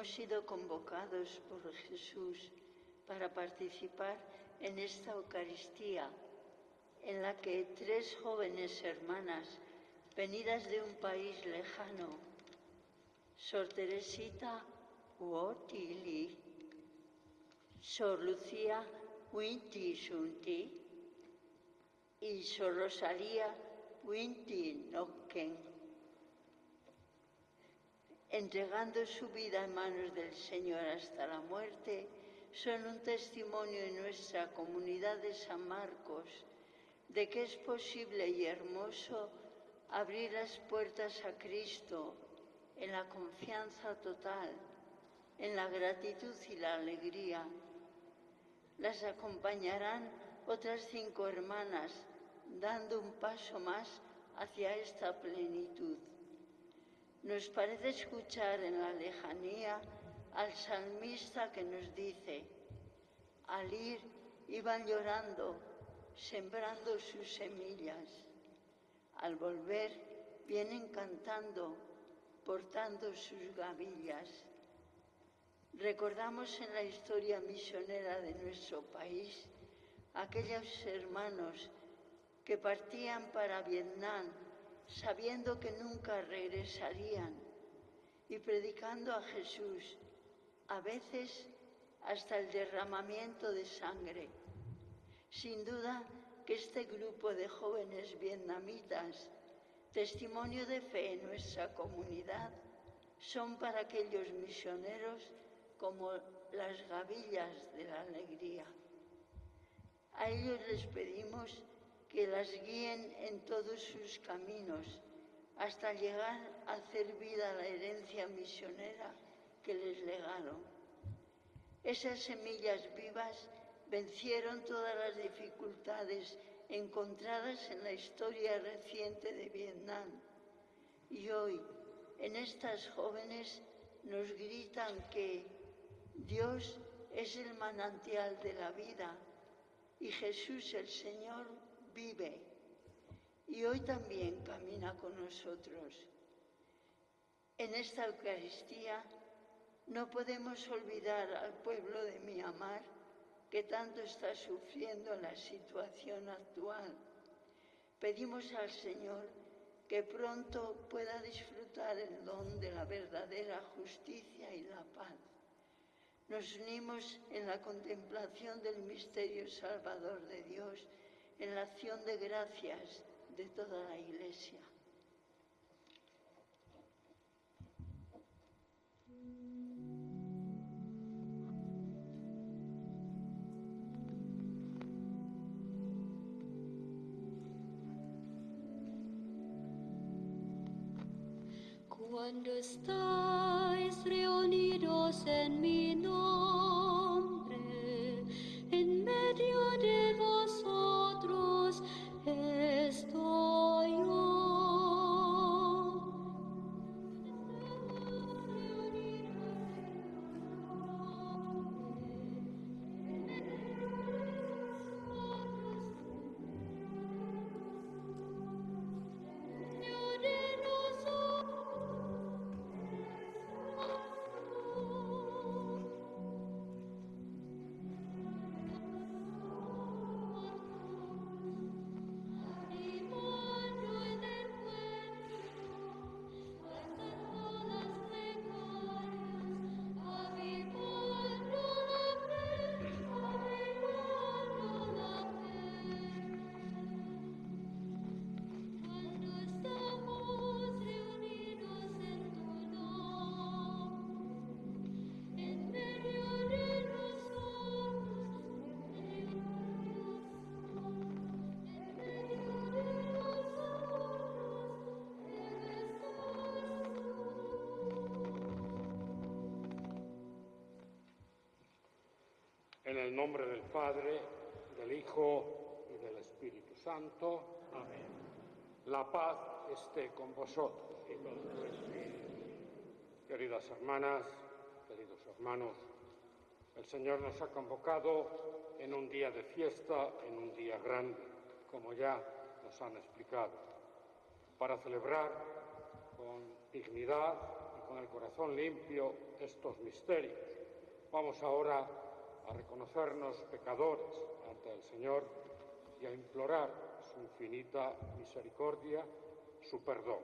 hemos sido convocados por Jesús para participar en esta Eucaristía en la que tres jóvenes hermanas venidas de un país lejano, Sor Teresita Uotili, Sor Lucía Winti Shunti y Sor Rosalía Winti Noken, entregando su vida en manos del Señor hasta la muerte, son un testimonio en nuestra comunidad de San Marcos de que es posible y hermoso abrir las puertas a Cristo en la confianza total, en la gratitud y la alegría. Las acompañarán otras cinco hermanas dando un paso más hacia esta plenitud. Nos parece escuchar en la lejanía al salmista que nos dice, al ir iban llorando sembrando sus semillas. Al volver vienen cantando, portando sus gavillas. Recordamos en la historia misionera de nuestro país aquellos hermanos que partían para Vietnam sabiendo que nunca regresarían y predicando a Jesús, a veces hasta el derramamiento de sangre. Sin duda que este grupo de jóvenes vietnamitas, testimonio de fe en nuestra comunidad, son para aquellos misioneros como las gavillas de la alegría. A ellos les pedimos que las guíen en todos sus caminos hasta llegar a hacer vida la herencia misionera que les legaron. Esas semillas vivas vencieron todas las dificultades encontradas en la historia reciente de Vietnam. Y hoy, en estas jóvenes, nos gritan que Dios es el manantial de la vida y Jesús el Señor vive. Y hoy también camina con nosotros. En esta Eucaristía no podemos olvidar al pueblo de Myanmar que tanto está sufriendo la situación actual. Pedimos al Señor que pronto pueda disfrutar el don de la verdadera justicia y la paz. Nos unimos en la contemplación del misterio salvador de Dios, en la acción de gracias de toda la Iglesia. Cuando estáis reunidos en mi nombre, nombre del Padre, del Hijo y del Espíritu Santo. Amén. La paz esté con vosotros. Queridas hermanas, queridos hermanos, el Señor nos ha convocado en un día de fiesta, en un día grande, como ya nos han explicado. para celebrar con dignidad y con el corazón limpio estos misterios. Vamos ahora a reconocernos pecadores ante el Señor y a implorar su infinita misericordia, su perdón.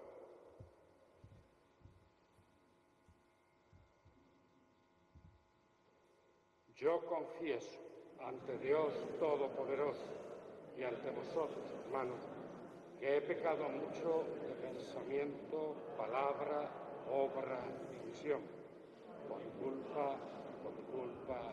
Yo confieso ante Dios Todopoderoso y ante vosotros, hermanos, que he pecado mucho de pensamiento, palabra, obra y visión, por culpa, por culpa,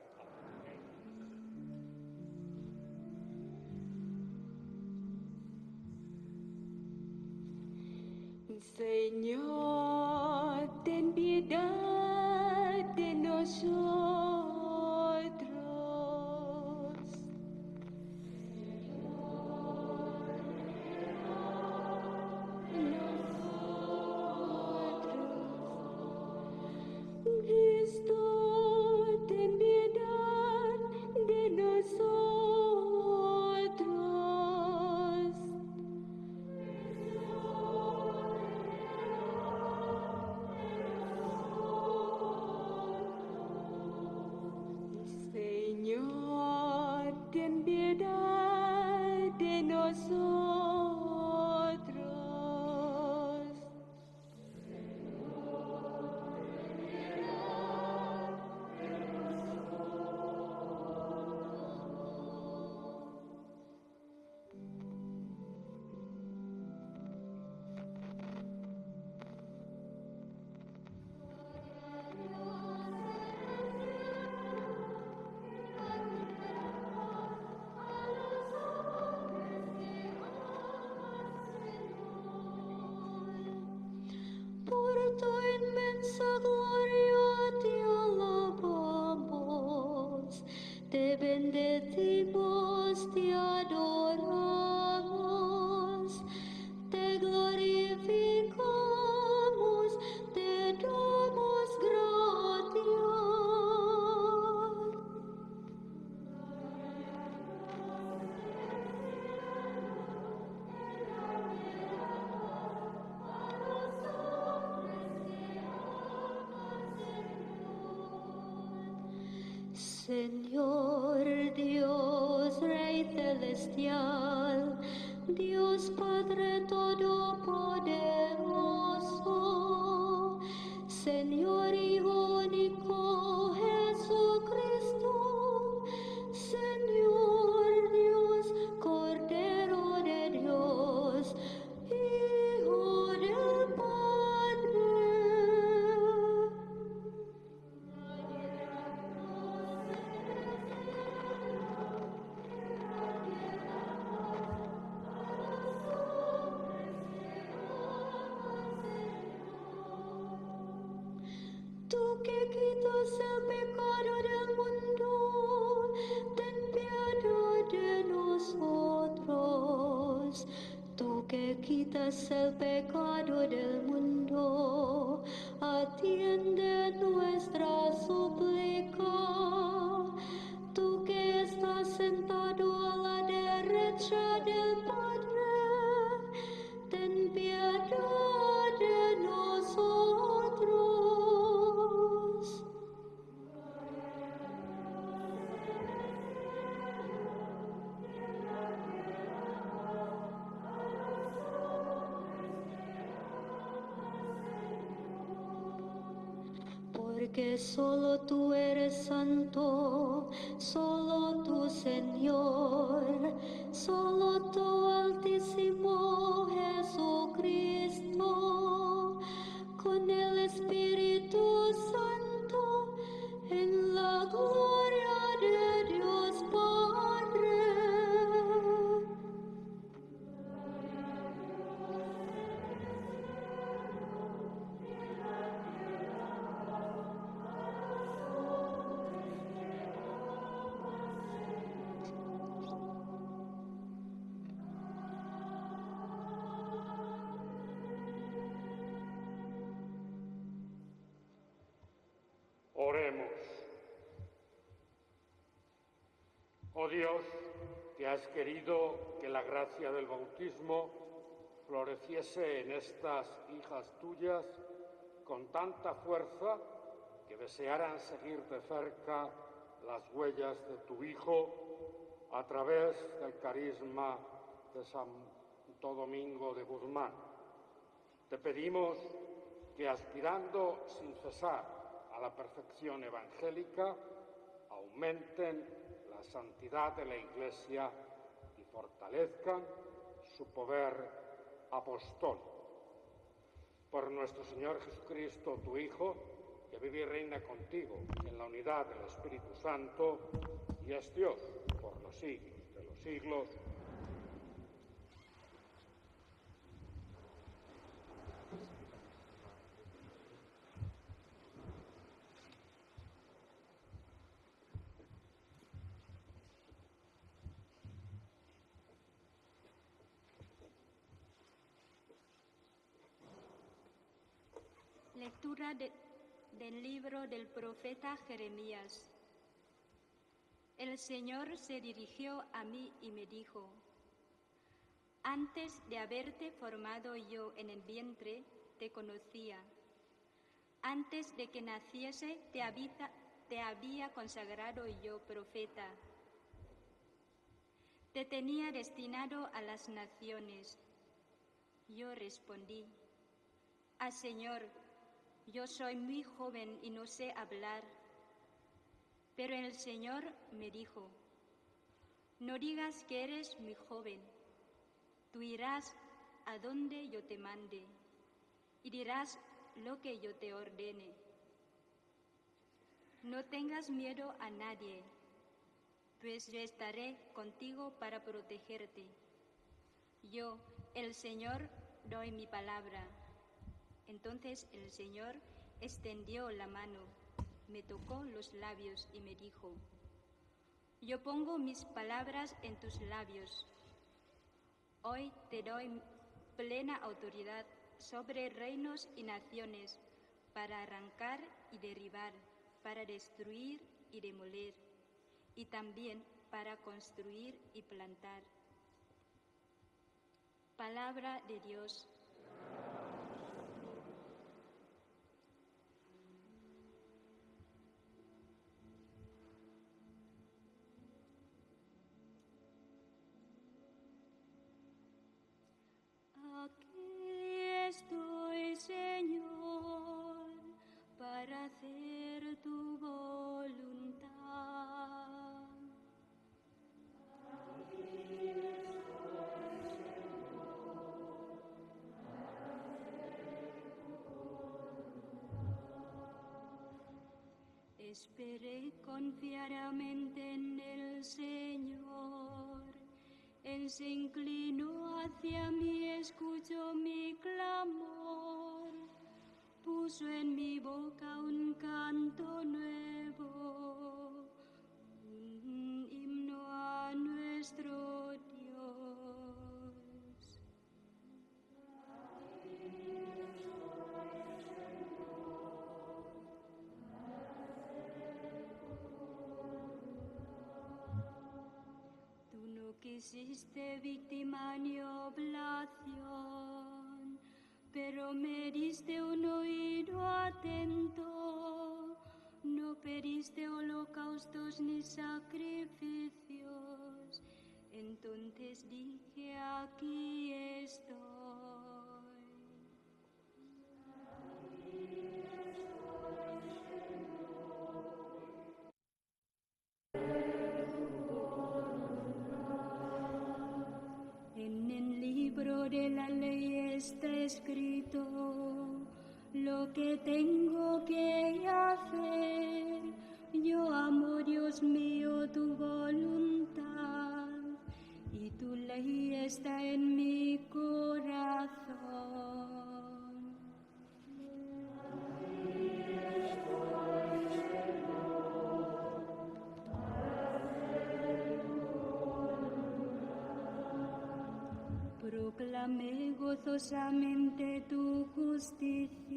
Señor, ten piedad de nosotros. Que quitas el pecado del mundo, atiende nuestra Dios, que has querido que la gracia del bautismo floreciese en estas hijas tuyas con tanta fuerza que desearan seguir de cerca las huellas de tu Hijo a través del carisma de Santo Domingo de Guzmán. Te pedimos que aspirando sin cesar a la perfección evangélica, aumenten santidad de la Iglesia y fortalezcan su poder apostólico. Por nuestro Señor Jesucristo, tu Hijo, que vive y reina contigo en la unidad del Espíritu Santo y es Dios por los siglos de los siglos. Lectura de- del libro del profeta Jeremías. El Señor se dirigió a mí y me dijo, antes de haberte formado yo en el vientre, te conocía. Antes de que naciese, te, te había consagrado yo profeta. Te tenía destinado a las naciones. Yo respondí, Ah, Señor, yo soy muy joven y no sé hablar. Pero el Señor me dijo, no digas que eres muy joven, tú irás a donde yo te mande y dirás lo que yo te ordene. No tengas miedo a nadie, pues yo estaré contigo para protegerte. Yo, el Señor, doy mi palabra. Entonces el Señor extendió la mano, me tocó los labios y me dijo, yo pongo mis palabras en tus labios. Hoy te doy plena autoridad sobre reinos y naciones para arrancar y derribar, para destruir y demoler, y también para construir y plantar. Palabra de Dios. Esperé confiadamente en el Señor. Él se inclinó hacia mí, escuchó mi clamor, puso en mi boca quisiste víctima ni oblación, pero me diste un oído atento. No pediste holocaustos ni sacrificios. Entonces dije, aquí está escrito lo que tengo que hacer. Gozosamente tu justicia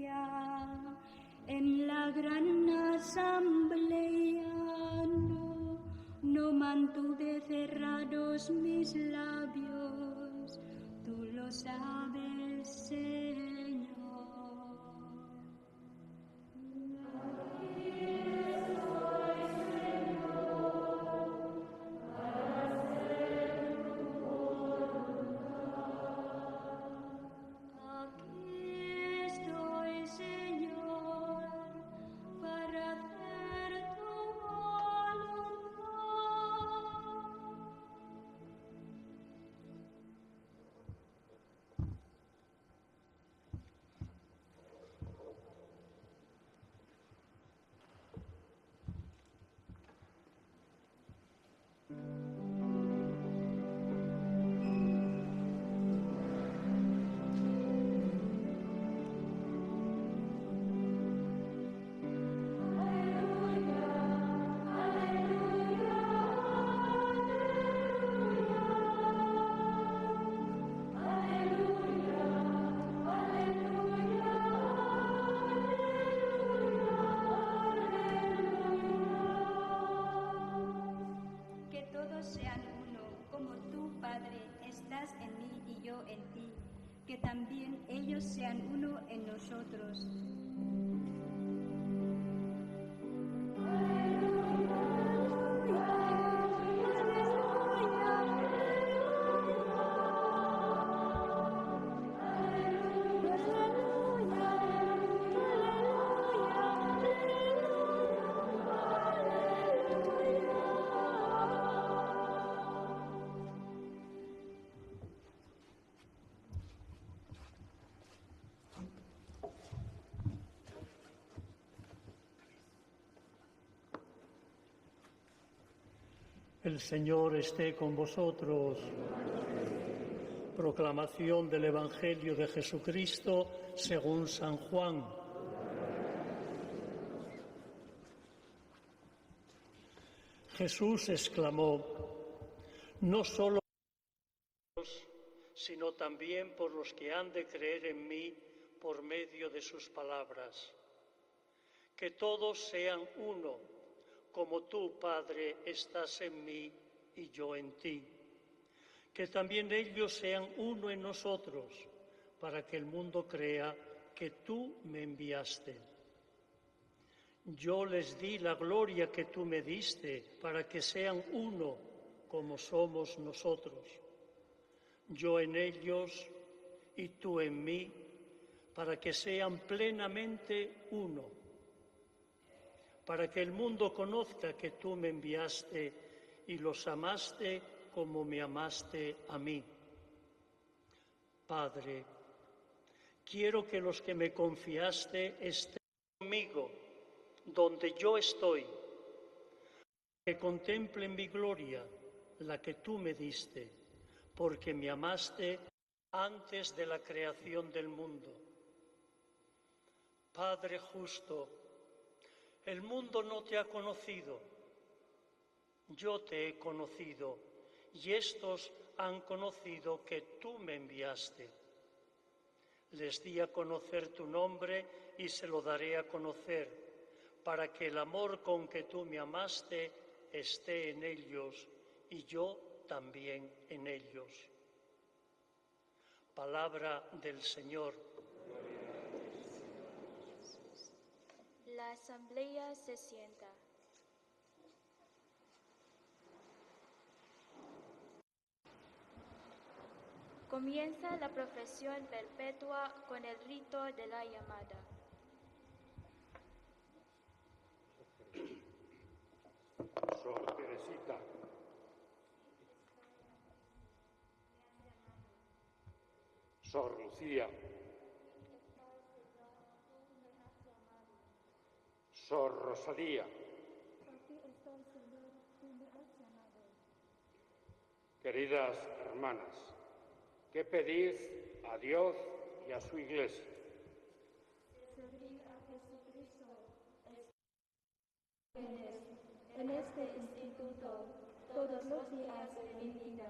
uno El Señor esté con vosotros. Proclamación del Evangelio de Jesucristo según San Juan. Jesús exclamó, no solo por sino también por los que han de creer en mí por medio de sus palabras. Que todos sean uno como tú, Padre, estás en mí y yo en ti. Que también ellos sean uno en nosotros, para que el mundo crea que tú me enviaste. Yo les di la gloria que tú me diste, para que sean uno como somos nosotros. Yo en ellos y tú en mí, para que sean plenamente uno para que el mundo conozca que tú me enviaste y los amaste como me amaste a mí. Padre, quiero que los que me confiaste estén conmigo donde yo estoy, que contemplen mi gloria, la que tú me diste, porque me amaste antes de la creación del mundo. Padre justo, el mundo no te ha conocido, yo te he conocido y estos han conocido que tú me enviaste. Les di a conocer tu nombre y se lo daré a conocer, para que el amor con que tú me amaste esté en ellos y yo también en ellos. Palabra del Señor. La asamblea se sienta. Comienza la profesión perpetua con el rito de la llamada. Sor Teresita. Sor Lucía. Sor Rosalía. Queridas hermanas, ¿qué pedís a Dios y a su iglesia? en este instituto todos los días de mi vida.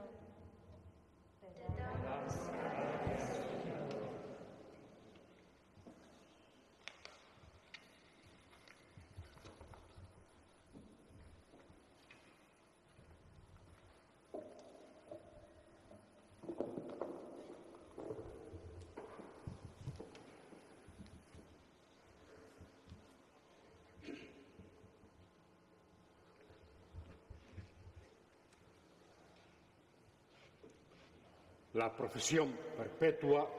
La profesión perpetua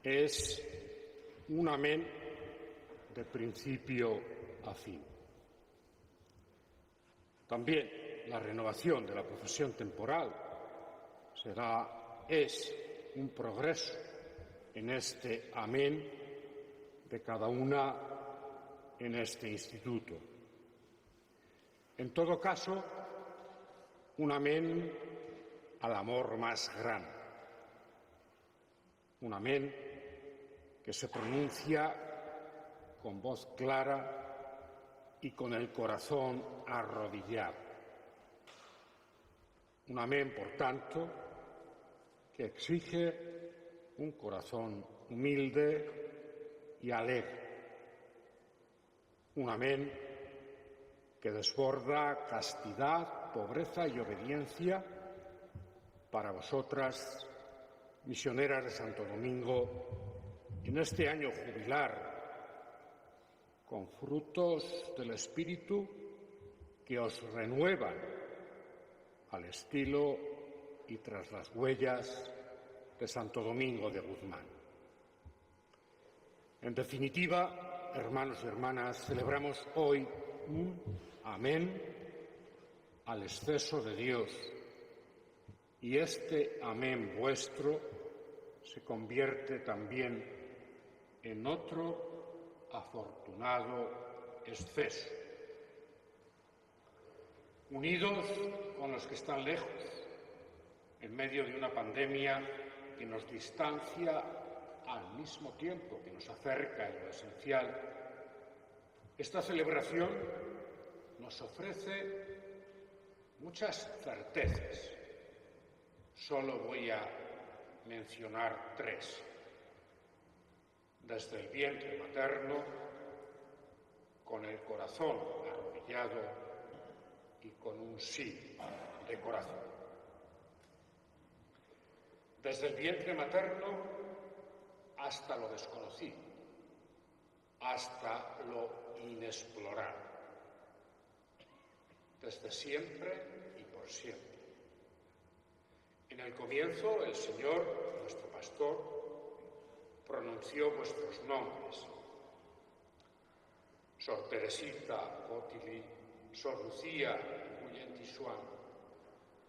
es un amén de principio a fin. También la renovación de la profesión temporal será, es un progreso en este amén de cada una en este instituto. En todo caso, un amén al amor más grande. Un amén que se pronuncia con voz clara y con el corazón arrodillado. Un amén, por tanto, que exige un corazón humilde y alegre. Un amén que desborda castidad, pobreza y obediencia para vosotras, misioneras de Santo Domingo, en este año jubilar, con frutos del Espíritu que os renuevan al estilo y tras las huellas de Santo Domingo de Guzmán. En definitiva, hermanos y hermanas, celebramos hoy un amén al exceso de Dios y este amén vuestro se convierte también en otro afortunado exceso unidos con los que están lejos, en medio de una pandemia que nos distancia al mismo tiempo que nos acerca en lo esencial. Esta celebración nos ofrece muchas certezas. Solo voy a mencionar tres. Desde el vientre materno, con el corazón arrodillado y con un sí de corazón. Desde el vientre materno hasta lo desconocido, hasta lo inexplorado, desde siempre y por siempre. En el comienzo el Señor, nuestro pastor, pronunció vuestros nombres. Sor Teresita Otili Sor Lucía Guyen Tisuan,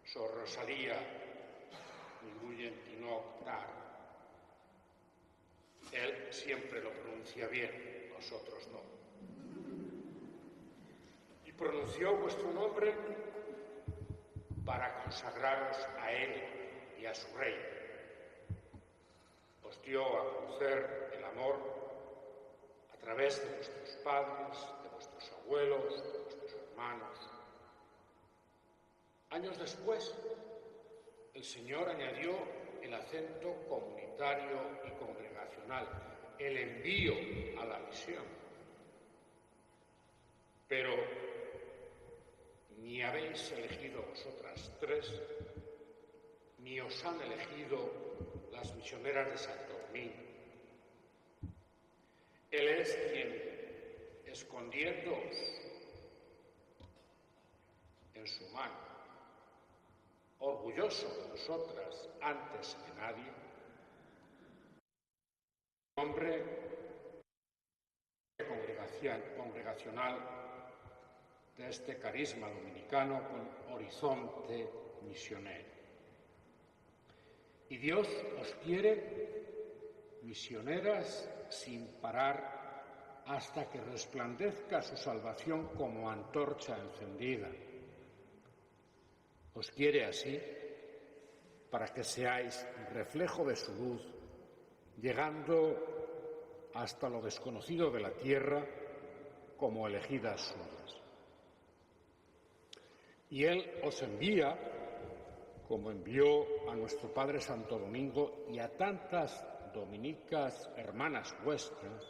Sor Rosalía Guyen Tinoctar. Él siempre lo pronuncia bien, nosotros no. Y pronunció vuestro nombre para consagraros a Él y a su rey. Os dio a conocer el amor a través de vuestros padres, de vuestros abuelos, Años después, el Señor añadió el acento comunitario y congregacional, el envío a la misión. Pero ni habéis elegido vosotras tres, ni os han elegido las misioneras de Santo Domingo. Él es quien, escondiéndoos en su mano, orgulloso de nosotras antes que nadie, nombre congregacional de este carisma dominicano con horizonte misionero. Y Dios os quiere misioneras sin parar hasta que resplandezca su salvación como antorcha encendida os quiere así para que seáis reflejo de su luz, llegando hasta lo desconocido de la tierra como elegidas suyas. Y Él os envía, como envió a nuestro Padre Santo Domingo y a tantas dominicas hermanas vuestras,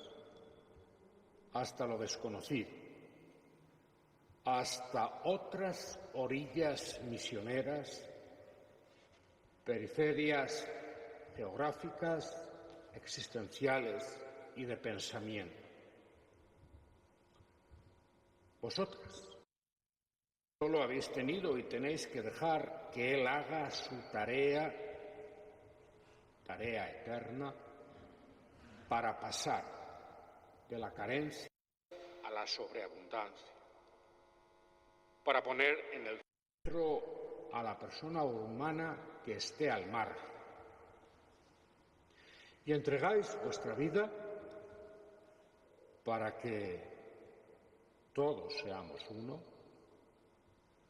hasta lo desconocido hasta otras orillas misioneras, periferias geográficas, existenciales y de pensamiento. Vosotras, Solo habéis tenido y tenéis que dejar que Él haga su tarea, tarea eterna, para pasar de la carencia a la sobreabundancia, para poner en el centro a la persona humana que esté al margen. Y entregáis vuestra vida para que todos seamos uno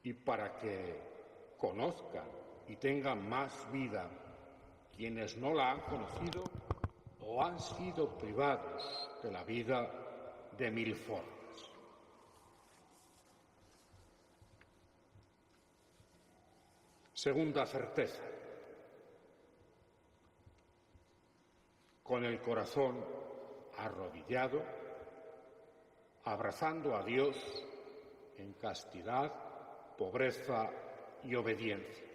y para que conozcan y tengan más vida quienes no la han conocido o han sido privados de la vida de mil formas. Segunda certeza. Con el corazón arrodillado, abrazando a Dios en castidad, pobreza y obediencia.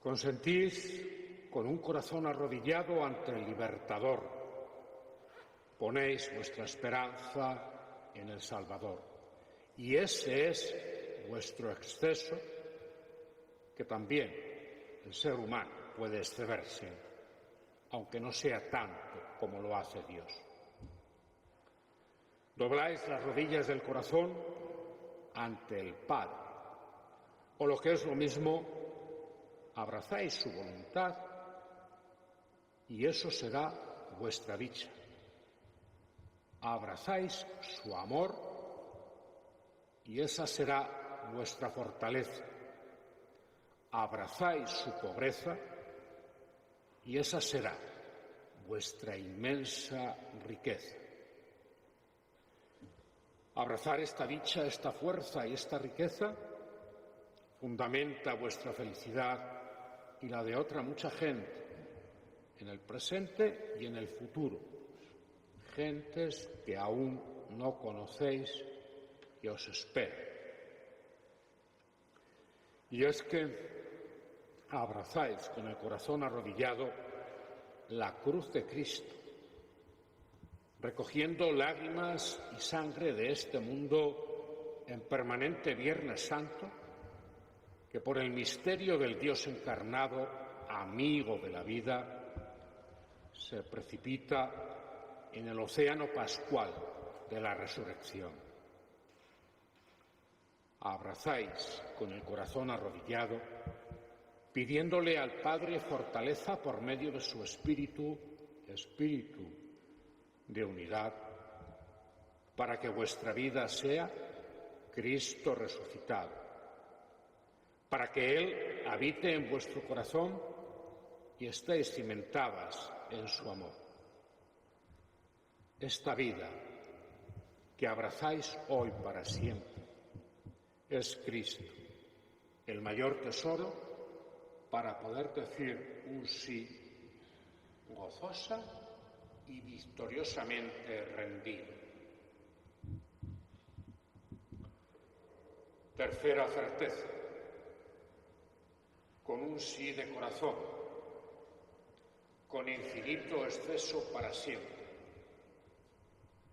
Consentís con un corazón arrodillado ante el libertador. Ponéis vuestra esperanza en el Salvador. Y ese es vuestro exceso, que también el ser humano puede excederse, aunque no sea tanto como lo hace Dios. Dobláis las rodillas del corazón ante el Padre, o lo que es lo mismo, abrazáis su voluntad y eso será vuestra dicha. Abrazáis su amor y esa será vuestra fortaleza. Abrazáis su pobreza y esa será vuestra inmensa riqueza. Abrazar esta dicha, esta fuerza y esta riqueza fundamenta vuestra felicidad y la de otra mucha gente en el presente y en el futuro. Gentes que aún no conocéis y os esperan. Y es que abrazáis con el corazón arrodillado la cruz de Cristo recogiendo lágrimas y sangre de este mundo en permanente Viernes Santo, que por el misterio del Dios encarnado, amigo de la vida, se precipita en el océano pascual de la resurrección. Abrazáis con el corazón arrodillado, pidiéndole al Padre fortaleza por medio de su Espíritu, Espíritu de unidad, para que vuestra vida sea Cristo resucitado, para que Él habite en vuestro corazón y estéis cimentadas en su amor. Esta vida que abrazáis hoy para siempre es Cristo, el mayor tesoro para poder decir un sí gozosa y victoriosamente rendido. Tercera certeza, con un sí de corazón, con infinito exceso para siempre.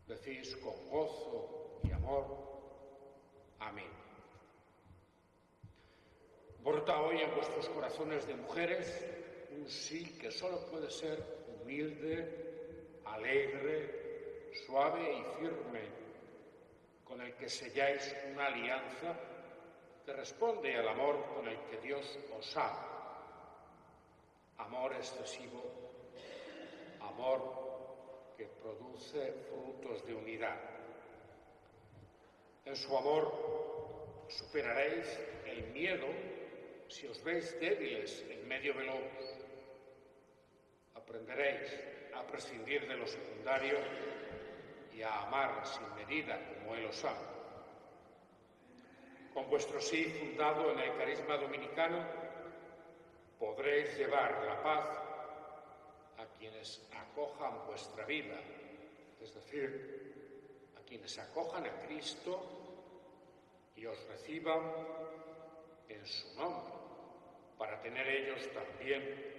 Decís con gozo y amor, amén. Brota hoy en vuestros corazones de mujeres un sí que solo puede ser humilde, alegre, suave y firme, con el que selláis una alianza que responde al amor con el que Dios os ama. Amor excesivo, amor que produce frutos de unidad. En su amor superaréis el miedo si os veis débiles en medio de lobos. Aprenderéis a prescindir de lo secundario y a amar sin medida como Él os ama. Con vuestro sí fundado en el carisma dominicano, podréis llevar la paz a quienes acojan vuestra vida, es decir, a quienes acojan a Cristo y os reciban en su nombre, para tener ellos también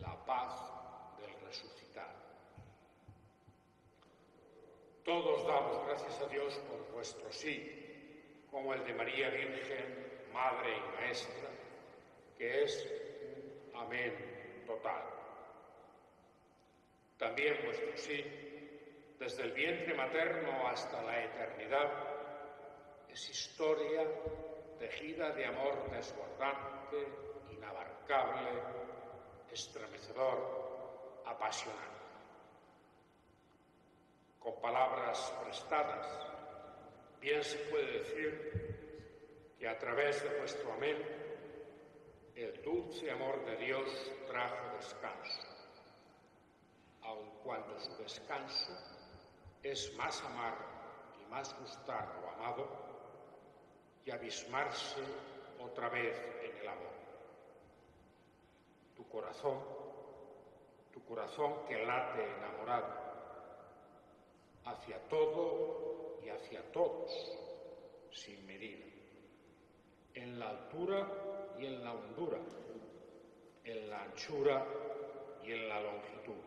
la paz del resucitado. Todos damos gracias a Dios por vuestro sí, como el de María Virgen, Madre y Maestra, que es un amén total. También vuestro sí, desde el vientre materno hasta la eternidad, es historia tejida de amor desbordante, inabarcable, estremecedor, apasionante. Con palabras prestadas, bien se puede decir que a través de vuestro amén, el dulce amor de Dios trajo descanso, aun cuando su descanso es más amar y más gustar lo amado y abismarse otra vez en el amor. Tu corazón, tu corazón que late enamorado, hacia todo y hacia todos, sin medida, en la altura y en la hondura, en la anchura y en la longitud,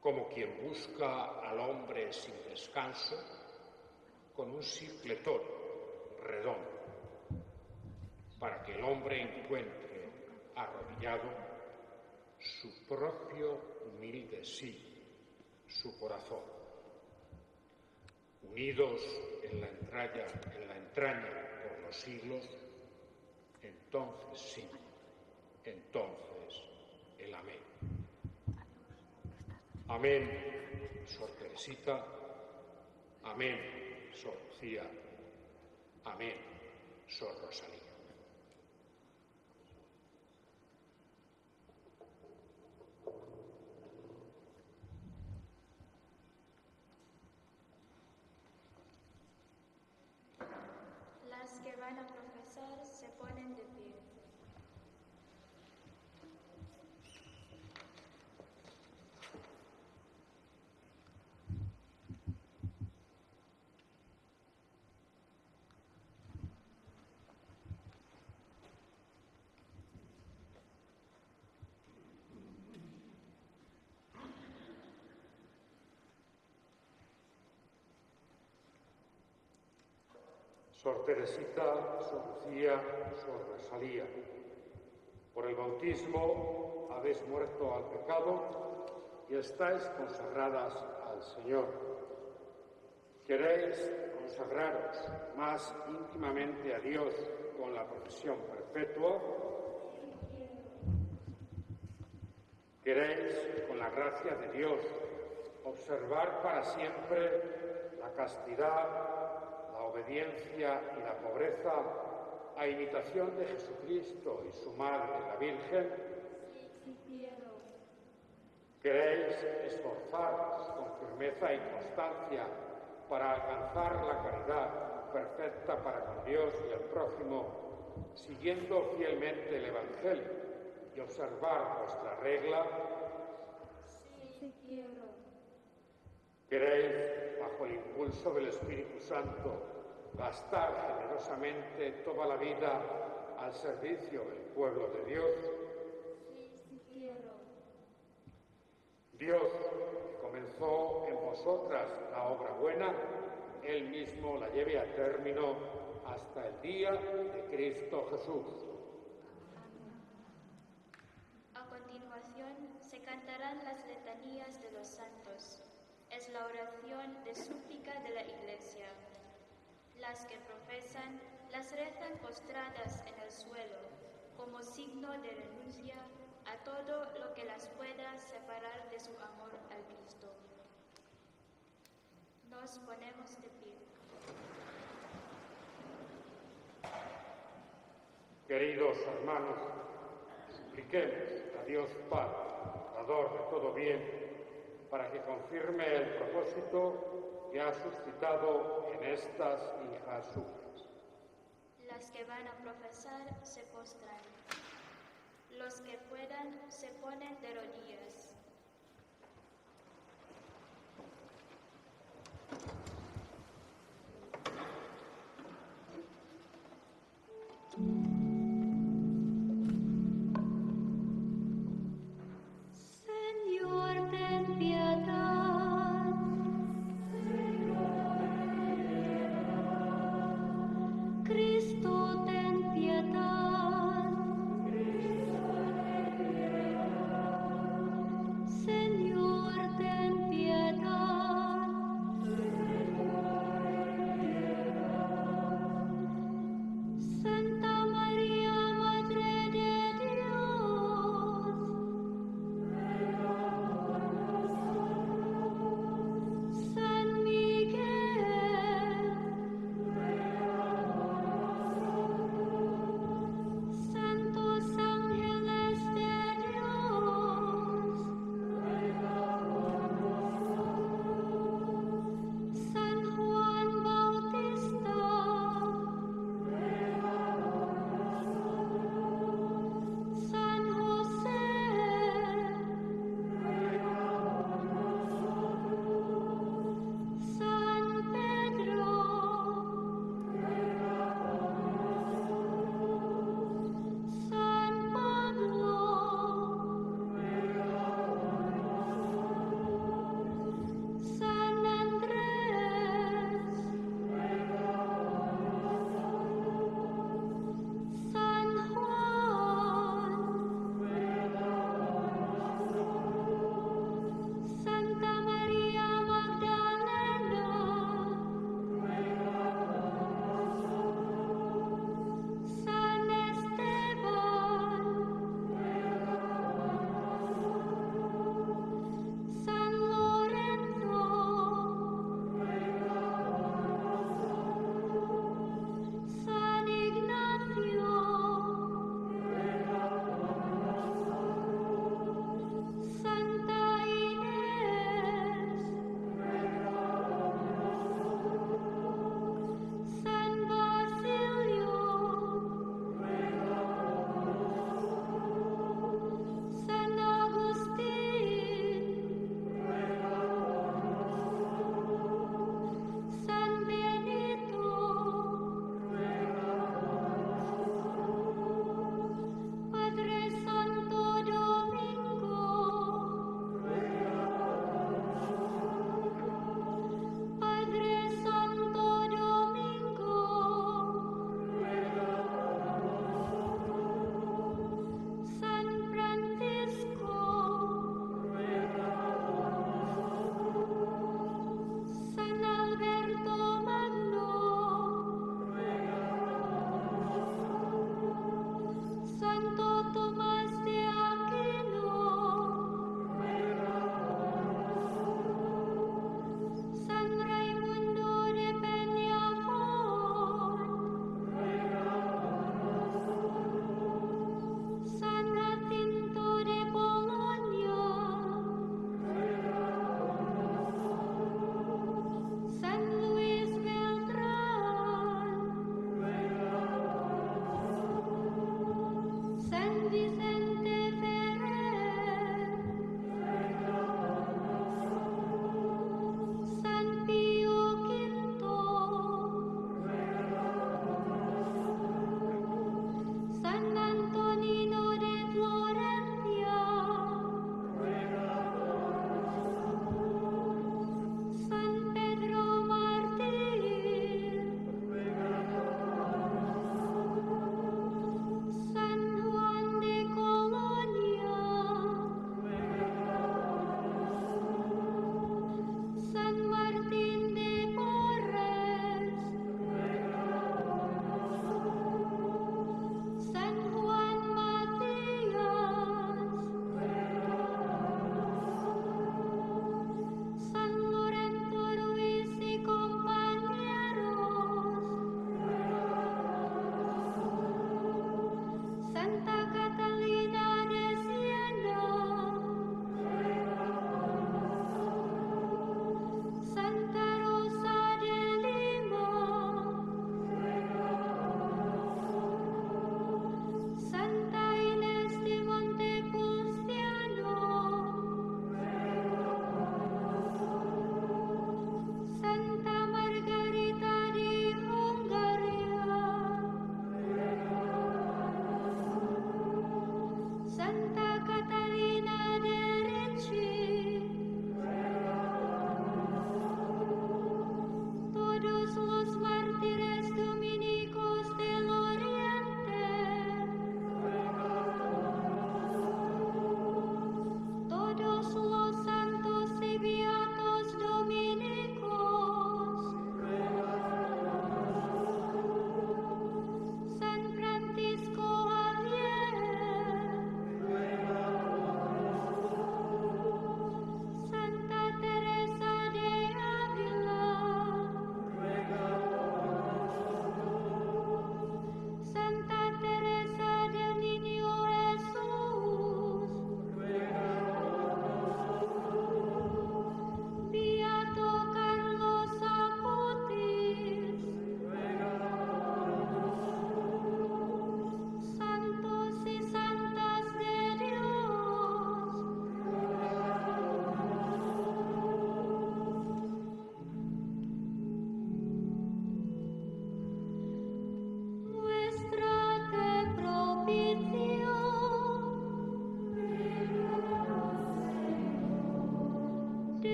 como quien busca al hombre sin descanso con un toro redondo, para que el hombre encuentre arrodillado su propio humilde sí su corazón. Unidos en la entraña, en la entraña por los siglos, entonces sí, entonces el amén. Amén, Sor Teresita. Amén, Sor Lucía. Amén, Sor Rosalía. Sor Teresita, Sor Lucía, Sor Rosalía. Por el bautismo habéis muerto al pecado y estáis consagradas al Señor. ¿Queréis consagraros más íntimamente a Dios con la profesión perpetua? ¿Queréis, con la gracia de Dios, observar para siempre la castidad obediencia y la pobreza a imitación de Jesucristo y su Madre, la Virgen? ¿Queréis esforzaros con firmeza y constancia para alcanzar la caridad perfecta para con Dios y el prójimo, siguiendo fielmente el Evangelio y observar vuestra regla? Sí. ¿Queréis, bajo el impulso del Espíritu Santo, gastar generosamente toda la vida al servicio del pueblo de Dios. Dios, que comenzó en vosotras la obra buena, Él mismo la lleve a término hasta el día de Cristo Jesús. A continuación se cantarán las letanías de los santos. Es la oración de súplica de la Iglesia. Las que profesan las rezan postradas en el suelo, como signo de renuncia a todo lo que las pueda separar de su amor al Cristo. Nos ponemos de pie. Queridos hermanos, supliquemos a Dios Padre, dador de todo bien, para que confirme el propósito que ha suscitado en estas hijas suyas. Las que van a profesar se postran. Los que puedan se ponen de rodillas.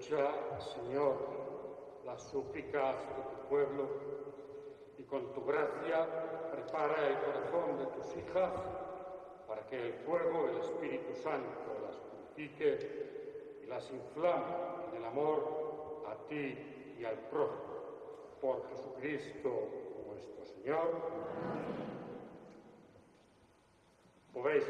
Señor, las súplicas de tu pueblo y con tu gracia prepara el corazón de tus hijas para que el fuego del Espíritu Santo las purifique y las inflame en el amor a ti y al prójimo. Por Jesucristo nuestro Señor. Podéis.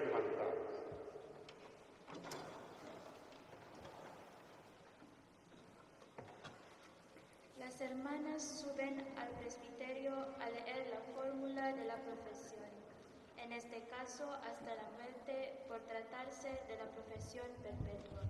Las hermanas suben al presbiterio a leer la fórmula de la profesión, en este caso hasta la muerte por tratarse de la profesión perpetua.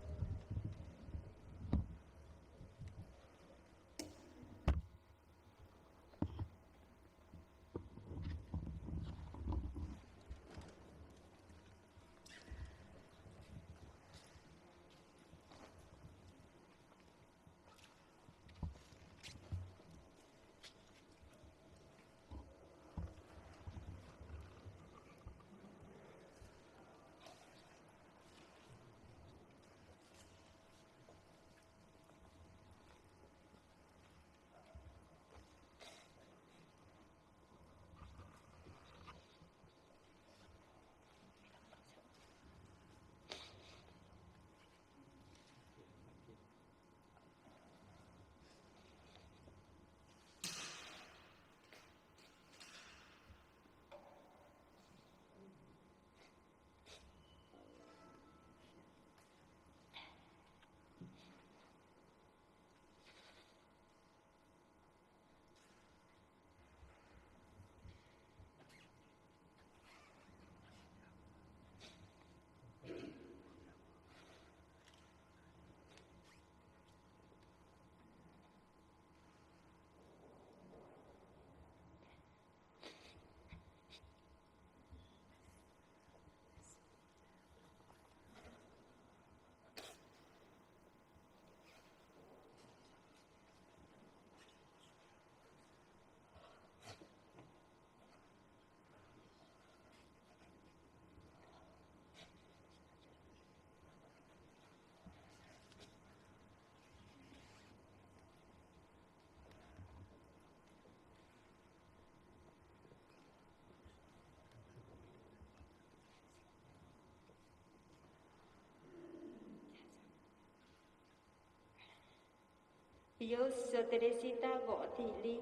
Yo soy Teresita Botili,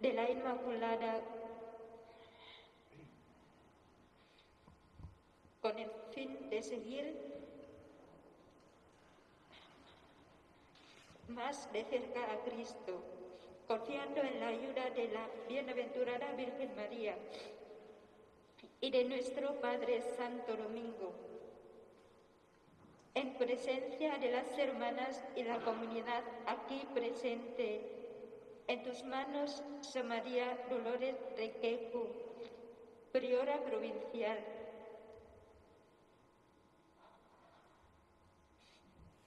de la Inmaculada, con el fin de seguir más de cerca a Cristo, confiando en la ayuda de la bienaventurada Virgen María y de nuestro Padre Santo Domingo en presencia de las hermanas y la comunidad aquí presente. En tus manos, María Dolores Requejo, priora provincial.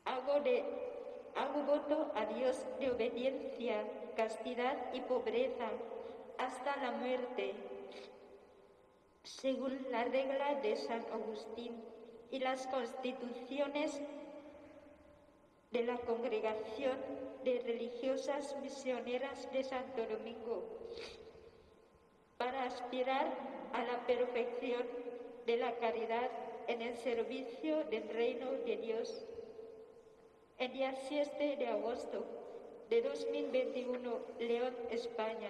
Hago, hago voto a Dios de obediencia, castidad y pobreza hasta la muerte, según la regla de San Agustín y las constituciones de la Congregación de Religiosas Misioneras de Santo Domingo para aspirar a la perfección de la caridad en el servicio del reino de Dios. El día 7 de agosto de 2021, León, España.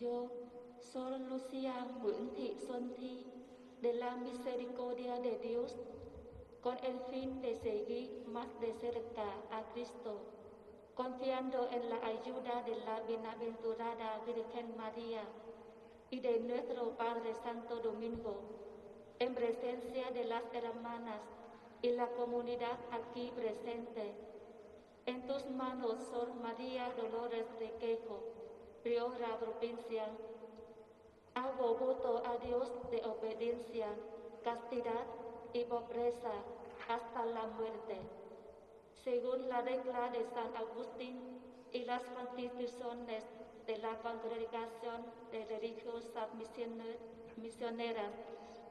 Yo, Sor Lucía Nguyễn Thị de la Misericordia de Dios, con el fin de seguir más de cerca a Cristo, confiando en la ayuda de la bienaventurada Virgen María y de nuestro Padre Santo Domingo, en presencia de las hermanas y la comunidad aquí presente. En tus manos, Sor María Dolores de Priora provincial, hago voto a Dios de obediencia, castidad y pobreza hasta la muerte, según la regla de San Agustín y las constituciones de la Congregación de Religiosas Misioneras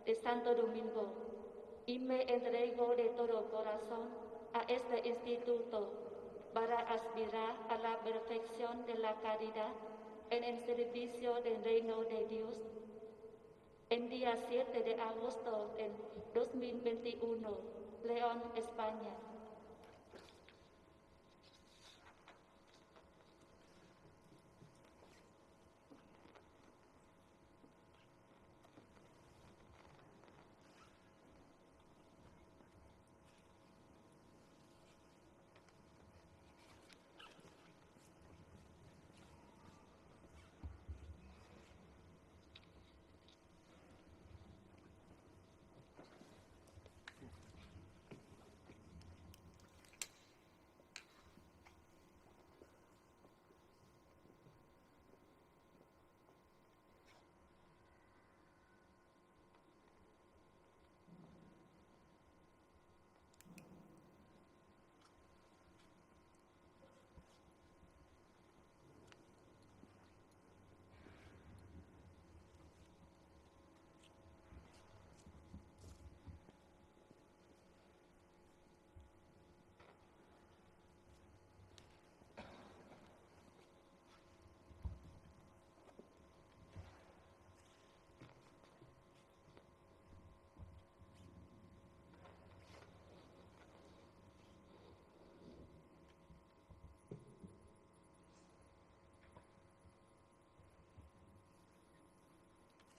de Santo Domingo, y me entrego de todo corazón a este instituto para aspirar a la perfección de la caridad en el servicio del reino de Dios. En día 7 de agosto del 2021, León, España.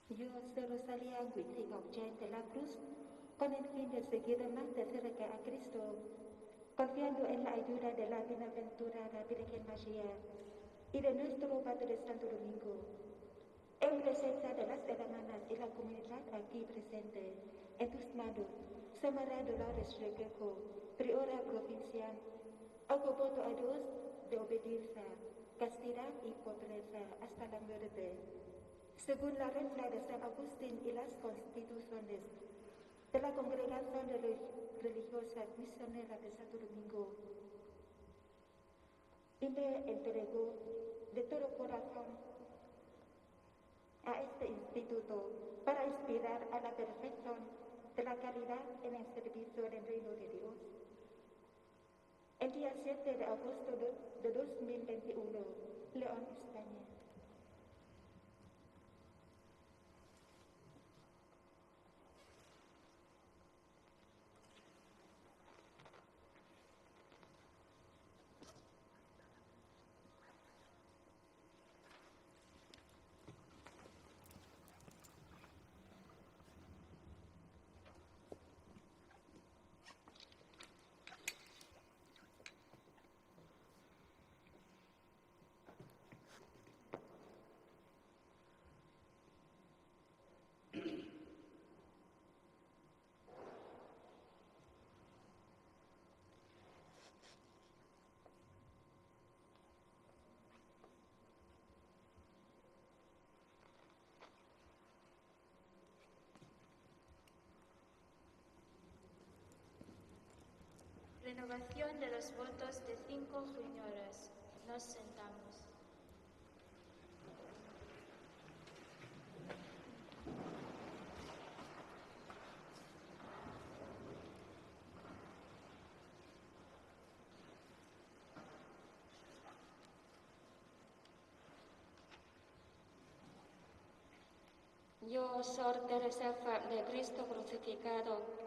Yo soy Rosalía Trang de la Cruz, con el fin de seguir más de cerca a Cristo, confiando en la ayuda de la bienaventurada Virgen María y de nuestro Padre Santo Domingo, en presencia de las hermanas y la comunidad aquí presente, en tus manos, Samara Dolores Requejo, priora provincial, hago voto a Dios de obediencia, castidad y pobreza hasta la muerte según la regla de San Agustín y las constituciones de la Congregación Religiosa Misionera de Santo Domingo. Y me entregó de todo corazón a este instituto para inspirar a la perfección de la calidad en el servicio del reino de Dios. El día 7 de agosto de 2021, León, España. Renovación de los votos de cinco señoras. Nos sentamos. Yo, Sor Teresa de Cristo crucificado,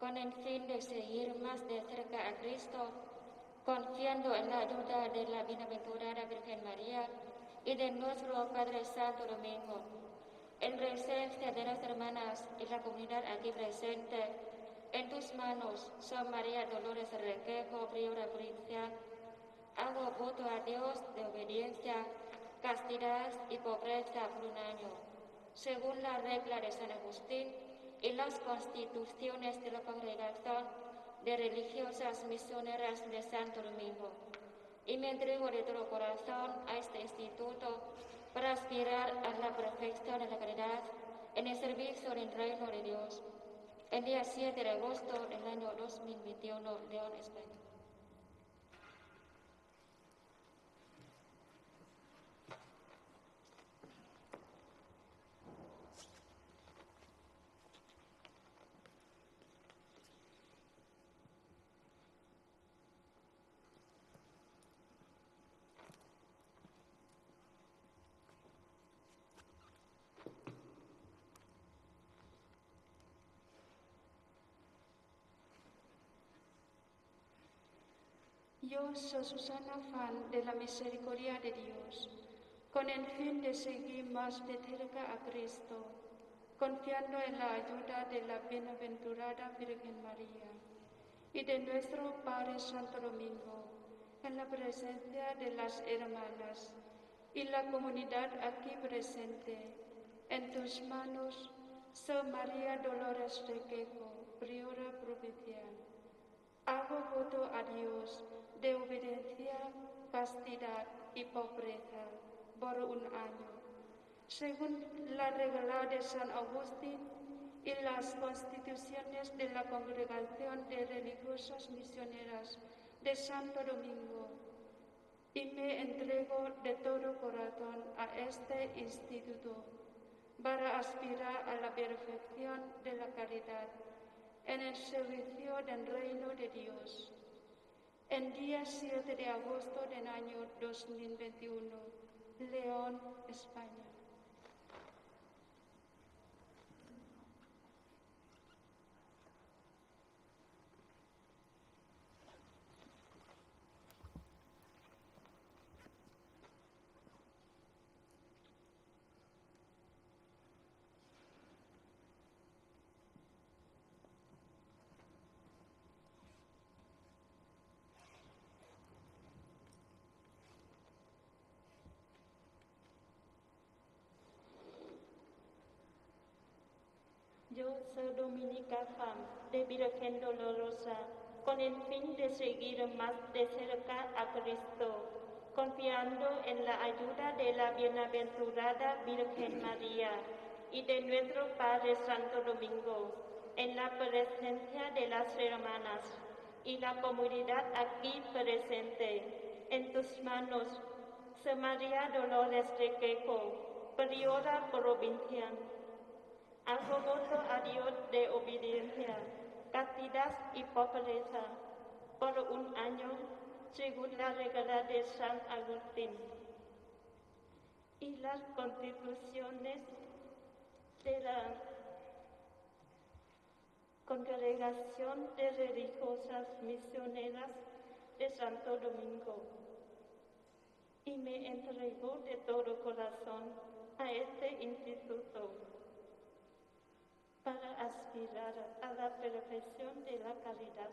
con el fin de seguir más de cerca a Cristo, confiando en la ayuda de la bienaventurada Virgen María y de nuestro Padre Santo Domingo, en presencia de las hermanas y la comunidad aquí presente, en tus manos, San María Dolores Requejo, priora provincial, hago voto a Dios de obediencia, castidad y pobreza por un año, según la regla de San Agustín y las constituciones de la Congregación de Religiosas Misioneras de Santo Domingo. Y me entrego de todo corazón a este instituto para aspirar a la perfección de la caridad en el servicio del reino de Dios. El día 7 de agosto del año 2021, León, España. Yo soy Susana Fan de la Misericordia de Dios, con el fin de seguir más de cerca a Cristo, confiando en la ayuda de la bienaventurada Virgen María y de nuestro Padre Santo Domingo, en la presencia de las hermanas y la comunidad aquí presente. En tus manos, San María Dolores Requejo, priora provincial. Hago voto a Dios de obediencia, castidad y pobreza por un año, según la regla de San Agustín y las constituciones de la Congregación de Religiosas Misioneras de Santo Domingo, y me entrego de todo corazón a este instituto para aspirar a la perfección de la caridad en el servicio del reino de Dios. En día 7 de agosto del año 2021, León, España. Yo soy Dominica Fam, de Virgen Dolorosa, con el fin de seguir más de cerca a Cristo, confiando en la ayuda de la bienaventurada Virgen María y de nuestro Padre Santo Domingo, en la presencia de las hermanas y la comunidad aquí presente. En tus manos, San María Dolores de Queco, priora provincial voto a Dios de obediencia, castidad y pobreza por un año, según la regla de San Agustín. Y las constituciones de la Congregación de Religiosas Misioneras de Santo Domingo. Y me entrego de todo corazón a este instituto para aspirar a la perfección de la caridad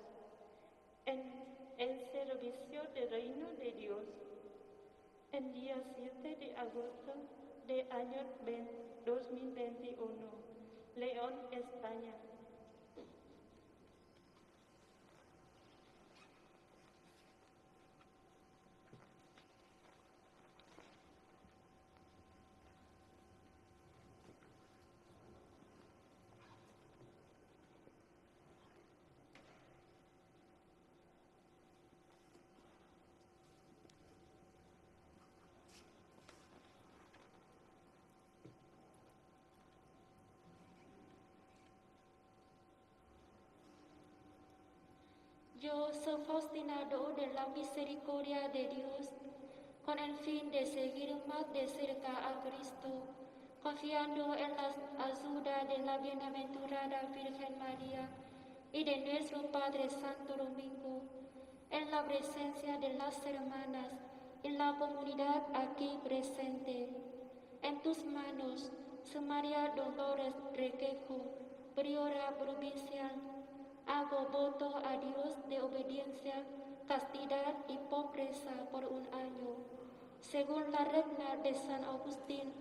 en el servicio del reino de Dios. El día 7 de agosto del año 2021, León, España. Yo soy fascinado de la misericordia de Dios con el fin de seguir más de cerca a Cristo, confiando en la ayuda de la bienaventurada Virgen María y de nuestro Padre Santo Domingo, en la presencia de las hermanas y la comunidad aquí presente. En tus manos, María Dolores Requejo, priora provincial, hago voto a Dios de obediencia, castidad y pobreza por un año, según la regla de San Agustín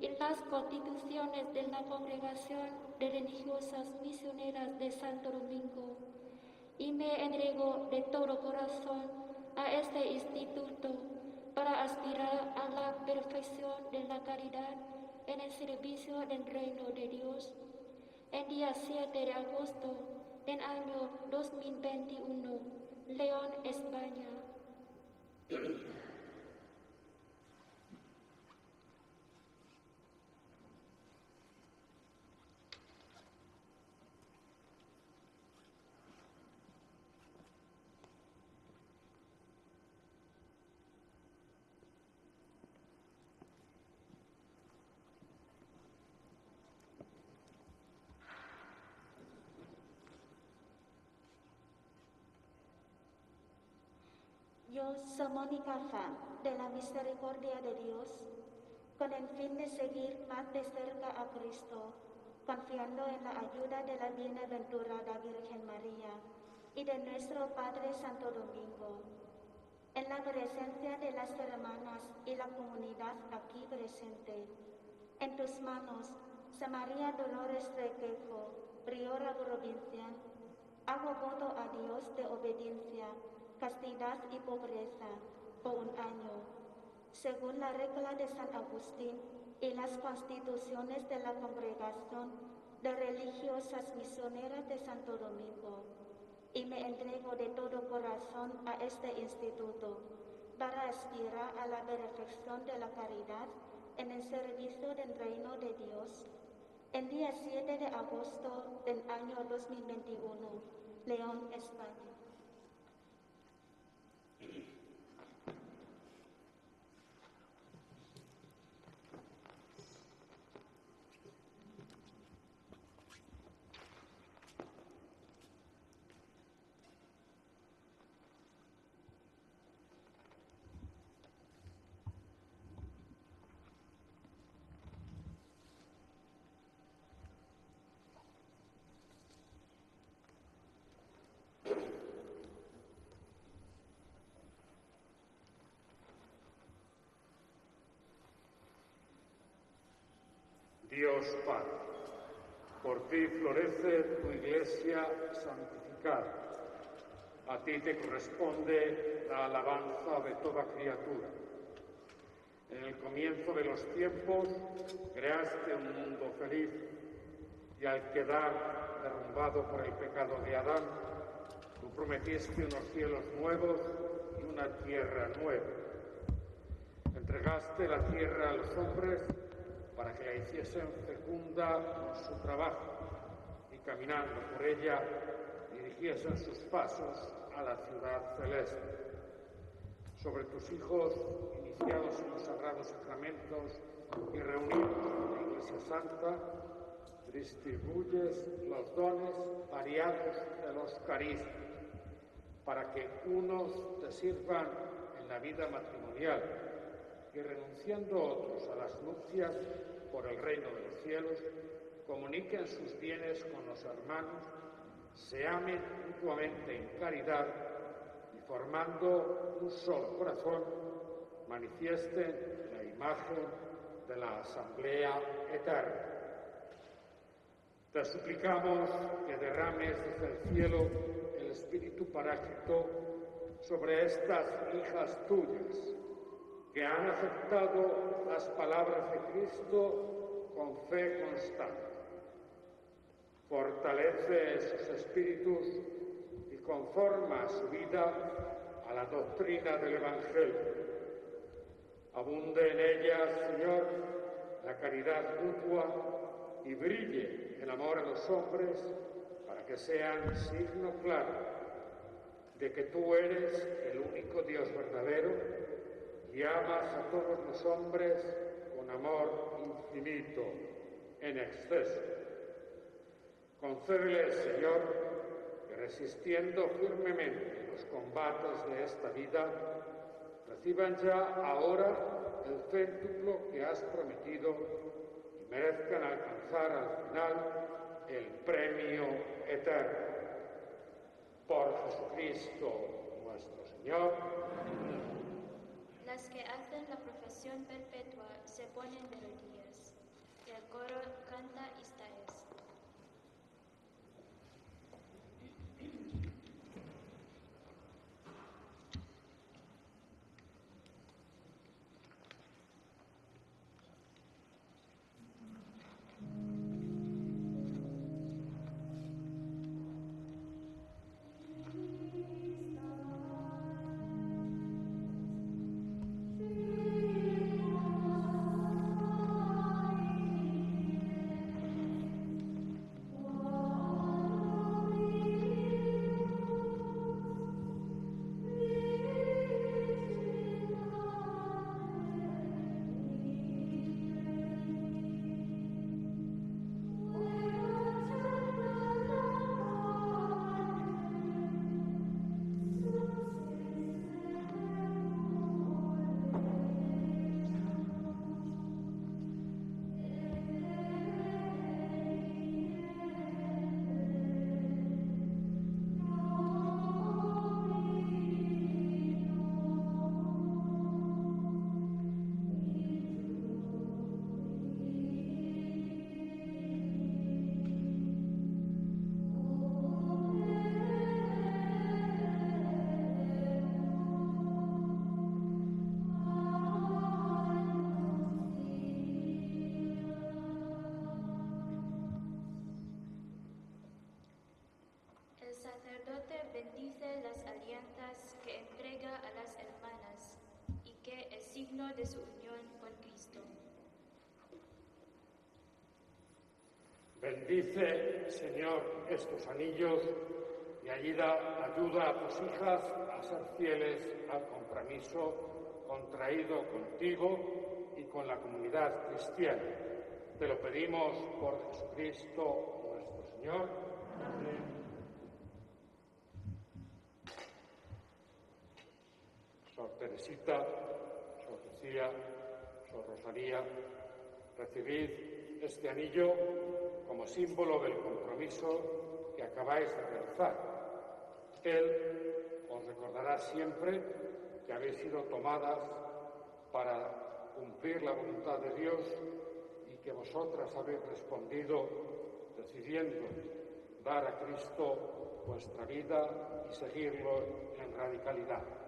y las constituciones de la Congregación de Religiosas Misioneras de Santo Domingo, y me entrego de todo corazón a este instituto para aspirar a la perfección de la caridad en el servicio del reino de Dios. El día 7 de agosto del año 2021, León, España. Yo soy Mónica Fan, de la Misericordia de Dios, con el fin de seguir más de cerca a Cristo, confiando en la ayuda de la bienaventurada Virgen María y de nuestro Padre Santo Domingo. En la presencia de las hermanas y la comunidad aquí presente, en tus manos, San María Dolores Requejo, priora provincial, hago voto a Dios de obediencia castidad y pobreza por un año, según la regla de San Agustín y las constituciones de la Congregación de Religiosas Misioneras de Santo Domingo, y me entrego de todo corazón a este instituto para aspirar a la perfección de la caridad en el servicio del reino de Dios. El día 7 de agosto del año 2021, León, España. Dios Padre, por ti florece tu iglesia santificada. A ti te corresponde la alabanza de toda criatura. En el comienzo de los tiempos creaste un mundo feliz y al quedar derrumbado por el pecado de Adán, tú prometiste unos cielos nuevos y una tierra nueva. Entregaste la tierra a los hombres para que la hiciesen fecunda con su trabajo y caminando por ella dirigiesen sus pasos a la ciudad celeste. Sobre tus hijos, iniciados en los sagrados sacramentos y reunidos en la Iglesia Santa, distribuyes los dones variados de los carismas, para que unos te sirvan en la vida matrimonial y renunciando otros a las nupcias por el reino de los cielos, comuniquen sus bienes con los hermanos, se amen mutuamente en caridad y formando un solo corazón, manifiesten la imagen de la asamblea eterna. Te suplicamos que derrames desde el cielo el Espíritu Paráclito sobre estas hijas tuyas que han aceptado las palabras de Cristo con fe constante. Fortalece sus espíritus y conforma su vida a la doctrina del Evangelio. Abunde en ellas, Señor, la caridad mutua y brille el amor a los hombres para que sean signo claro de que tú eres el único Dios verdadero y amas a todos los hombres con amor infinito, en exceso. Concédele, Señor, que resistiendo firmemente los combates de esta vida, reciban ya ahora el céntuplo que has prometido y merezcan alcanzar al final el premio eterno. Por Jesucristo nuestro Señor. Las que hacen la profesión perpetua se ponen de rodillas. Y el coro canta esta sacerdote bendice las alianzas que entrega a las hermanas y que es signo de su unión con Cristo. Bendice, Señor, estos anillos y ayuda, ayuda a tus hijas a ser fieles al compromiso contraído contigo y con la comunidad cristiana. Te lo pedimos por Jesucristo nuestro Señor. Amén. Sor Teresita, Sor Lucía, Sor Rosalía, recibid este anillo como símbolo del compromiso que acabáis de realizar. Él os recordará siempre que habéis sido tomadas para cumplir la voluntad de Dios y que vosotras habéis respondido decidiendo dar a Cristo vuestra vida y seguirlo en radicalidad.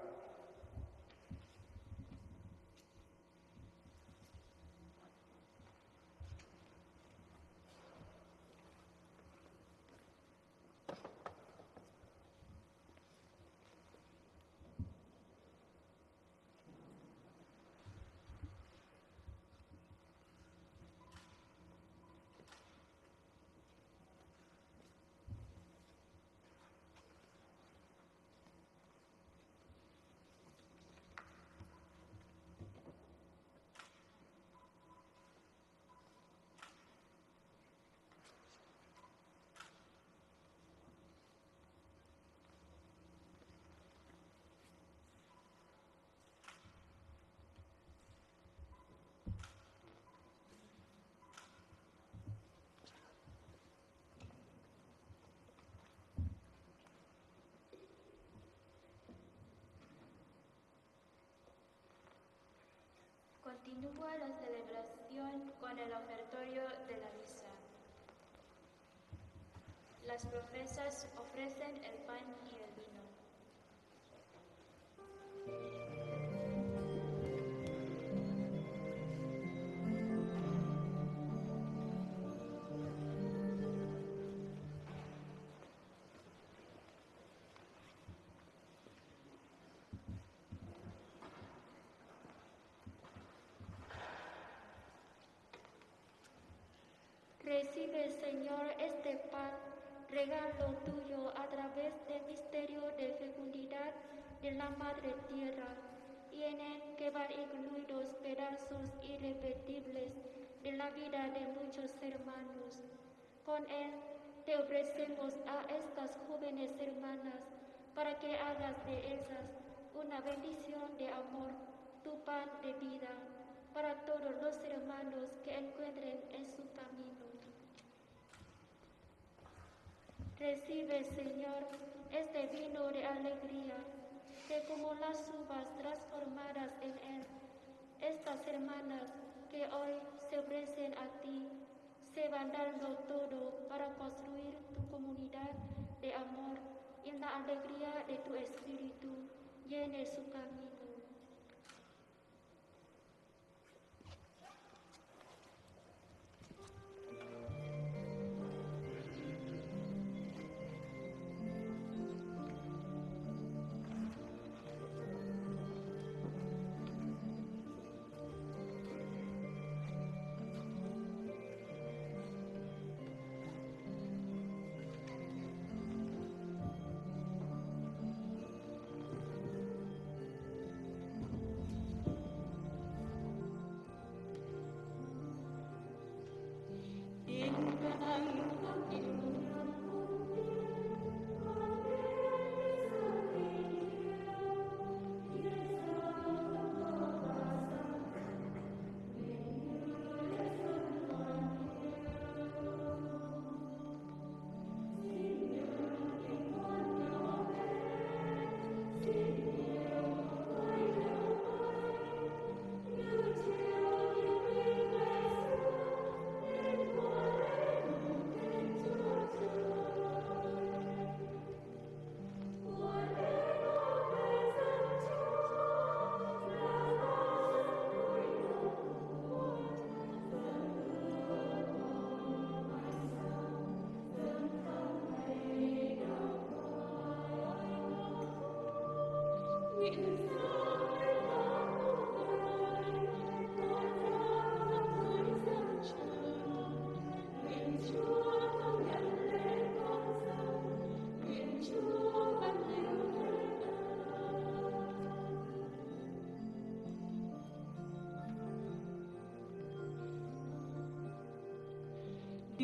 Continúa la celebración con el ofertorio de la misa. Las profesas ofrecen el pan y el vino. Señor, este pan, regalo tuyo a través del misterio de fecundidad de la Madre Tierra, y en él que van incluidos pedazos irrepetibles de la vida de muchos hermanos. Con él te ofrecemos a estas jóvenes hermanas para que hagas de ellas una bendición de amor, tu pan de vida, para todos los hermanos que encuentren en su camino. Recibe, Señor, este vino de alegría, que como las uvas transformadas en él, estas hermanas que hoy se ofrecen a ti, se van dando todo para construir tu comunidad de amor y la alegría de tu espíritu llene su camino.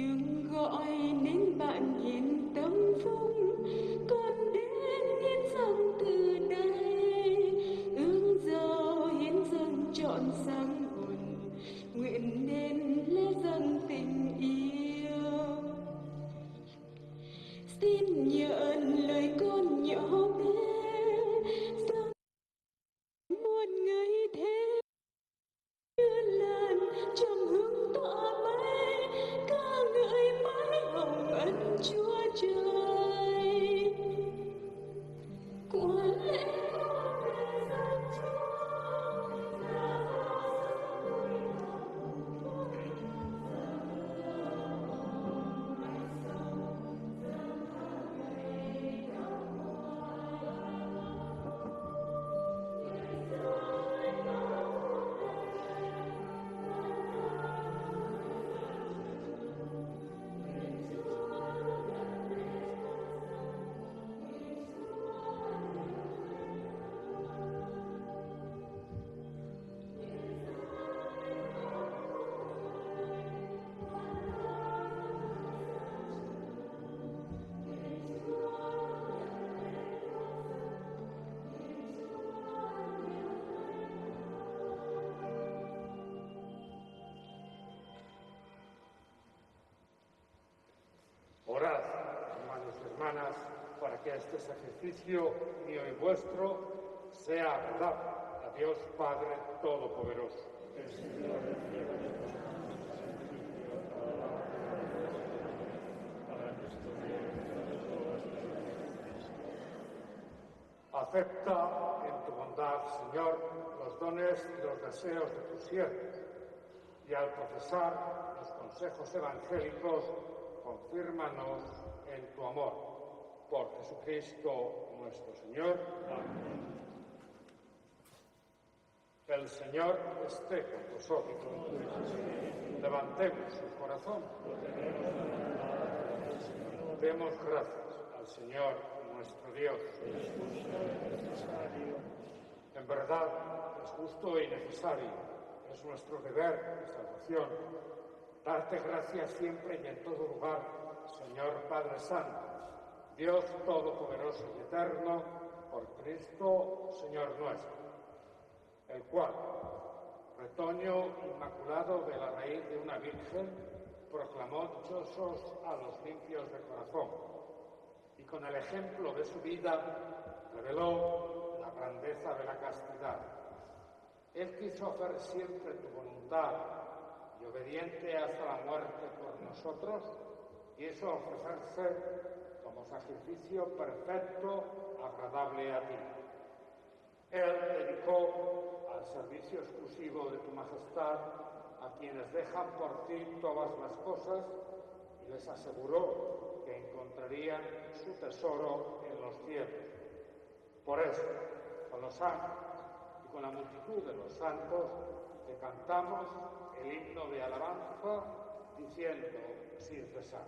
Tiếng gọi nên bạn hiền tâm phúc. Sacrificio mío y vuestro sea agradable a Dios Padre Todopoderoso. Acepta en tu bondad, Señor, los dones y los deseos de tus siervos, y al profesar los consejos evangélicos, confírmanos en tu amor. Por Jesucristo nuestro Señor. Amén. El Señor esté con vosotros. Levantemos el corazón. Demos gracias al Señor nuestro Dios. En verdad es justo y necesario, es nuestro deber de salvación, darte gracias siempre y en todo lugar, Señor Padre Santo, Dios Todopoderoso y Eterno, por Cristo, Señor nuestro, el cual, retoño inmaculado de la raíz de una virgen, proclamó dichosos a los limpios de corazón y con el ejemplo de su vida reveló la grandeza de la castidad. Él quiso hacer siempre tu voluntad y obediente hasta la muerte por nosotros, y eso ofrecerse como sacrificio perfecto, agradable a ti. Él dedicó al servicio exclusivo de tu majestad a quienes dejan por ti todas las cosas y les aseguró que encontrarían su tesoro en los cielos. Por eso, con los ángeles y con la multitud de los santos, te cantamos el himno de alabanza diciendo sin cesar.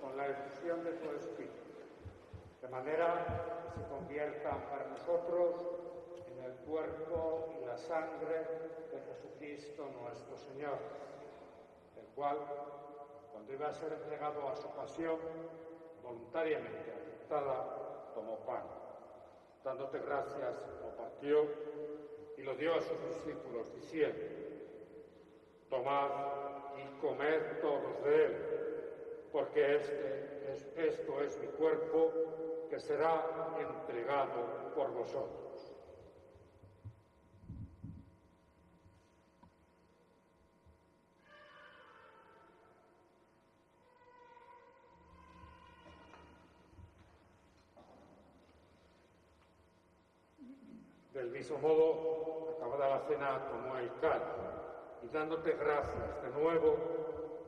Con la efusión de tu Espíritu, de manera que se conviertan para nosotros en el cuerpo y la sangre de Jesucristo nuestro Señor, el cual, cuando iba a ser entregado a su pasión, voluntariamente aceptada, tomó pan dándote gracias, lo partió y lo dio a sus discípulos, diciendo, tomad y comed todos de él, porque este es, esto es mi cuerpo que será entregado por vosotros. Del mismo modo, acabada la cena, tomó el cáliz y dándote gracias de nuevo,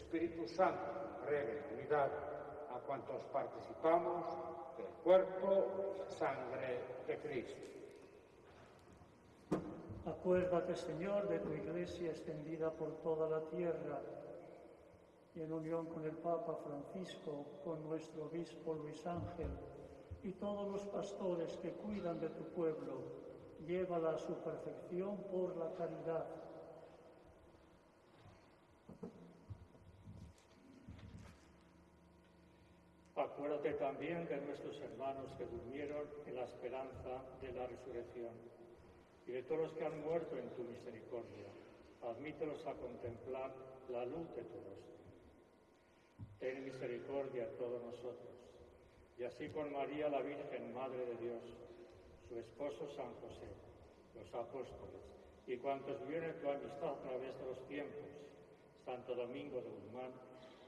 Espíritu Santo unidad a cuantos participamos del cuerpo sangre de Cristo. Acuérdate, Señor, de tu iglesia extendida por toda la tierra y en unión con el Papa Francisco, con nuestro obispo Luis Ángel y todos los pastores que cuidan de tu pueblo, llévala a su perfección por la caridad. Acuérdate también de nuestros hermanos que durmieron en la esperanza de la resurrección y de todos los que han muerto en tu misericordia. Admítelos a contemplar la luz de tu rostro. Ten misericordia a todos nosotros, y así con María la Virgen, Madre de Dios, su esposo San José, los apóstoles y cuantos vivieron tu amistad a través de los tiempos, Santo Domingo de Guzmán,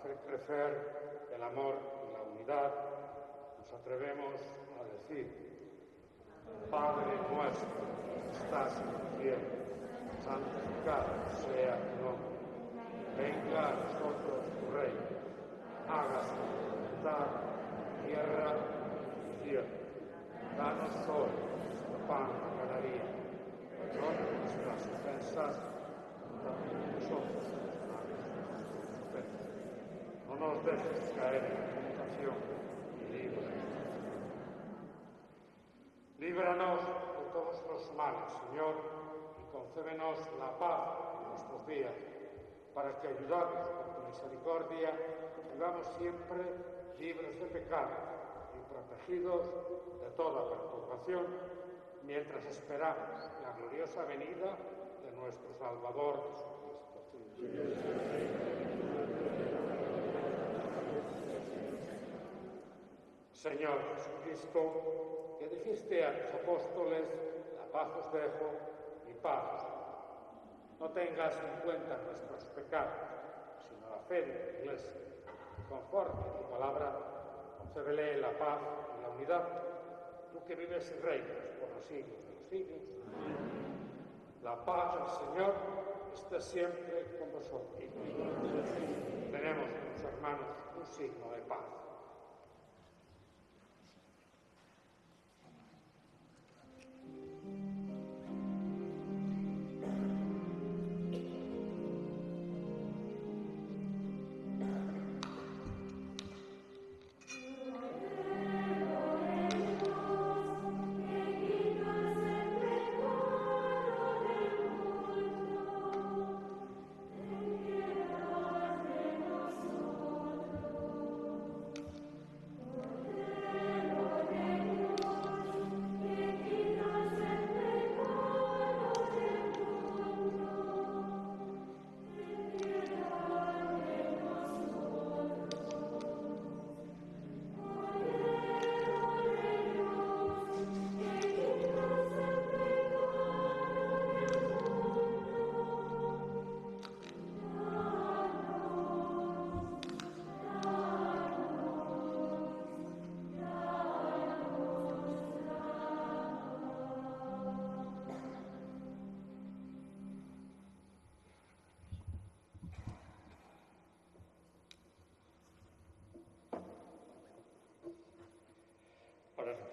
Hacer crecer el amor y la unidad, nos atrevemos a decir, Padre nuestro, estás en el cielo, santificado sea tu nombre, venga a nosotros tu reino, hágase tu voluntad, tierra y cielo. Danos hoy nuestro pan de cada día perdona nuestras ofensas, también nosotros. Nos dejes caer en tentación y líbranos. Líbranos de todos los males, Señor, y concédenos la paz en nuestros días, para que, ayudados por tu misericordia, vivamos siempre libres de pecado y protegidos de toda perturbación mientras esperamos la gloriosa venida de nuestro Salvador Jesucristo. Señor Jesucristo, que dijiste a tus apóstoles, la paz os dejo, mi paz. No tengas en cuenta nuestros pecados, sino la fe de tu Iglesia. Conforme a tu palabra, concédele la paz y la unidad, tú que vives y reinas por los siglos de los siglos. La paz del Señor esté siempre con vosotros. Tenemos, mis hermanos, un signo de paz.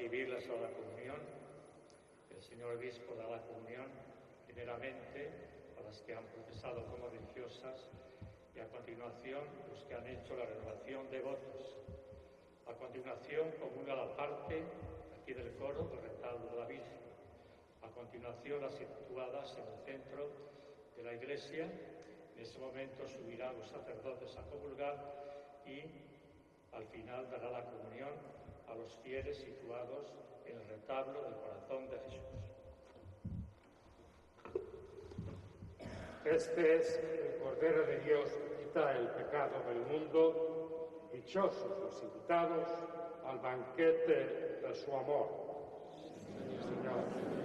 Recibir la Sagrada Comunión. El señor Obispo da la comunión primeramente a las que han profesado como religiosas y a continuación los que han hecho la renovación de votos. A continuación comulga la parte aquí del coro del retablo de la Virgen. A continuación las situadas en el centro de la iglesia. En ese momento subirán los sacerdotes a comulgar y al final dará la comunión a los fieles situados en el retablo del corazón de Jesús. Este es el Cordero de Dios que quita el pecado del mundo. Dichosos los invitados al banquete de su amor. Señor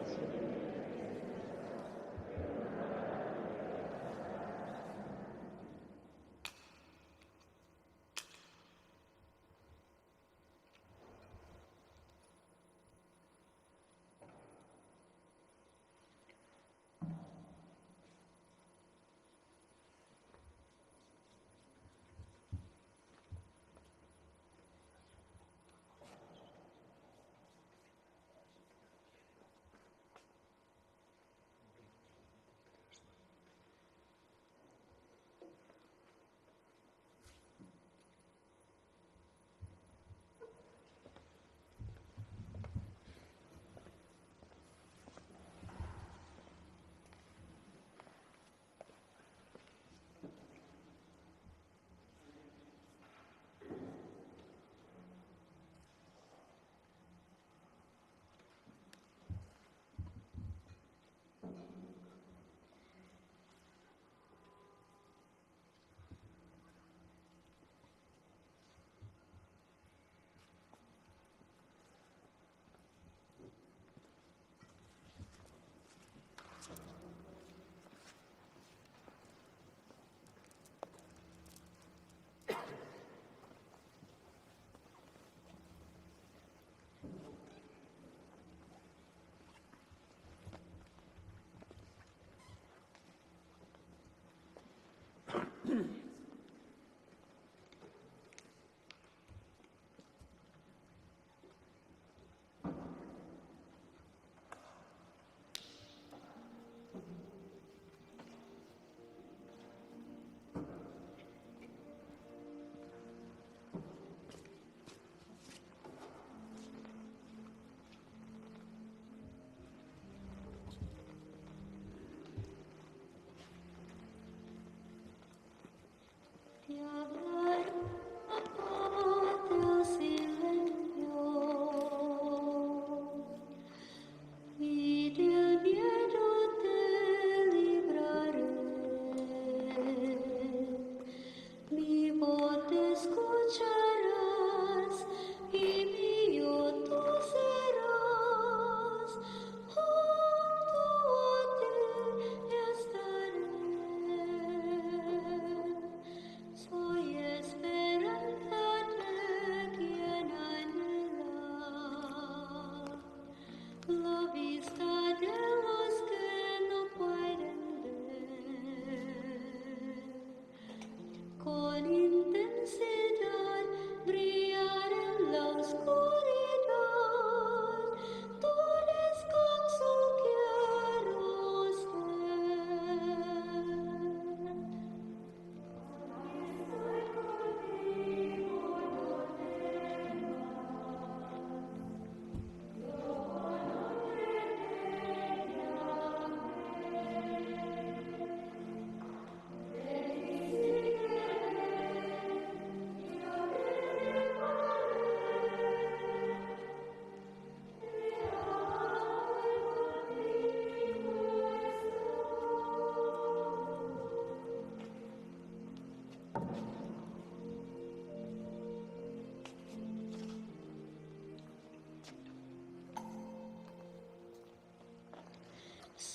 Mm-hmm.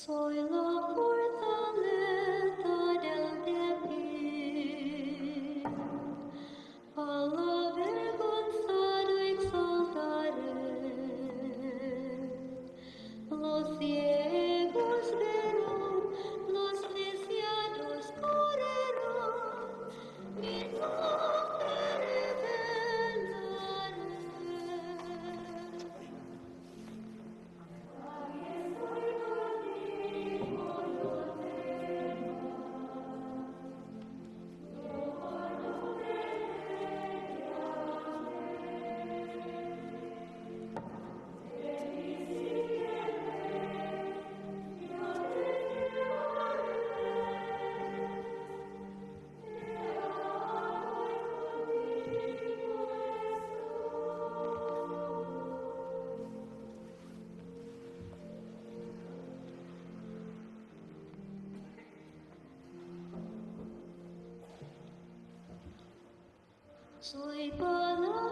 Jesús. Soy Soy palabra liberadora,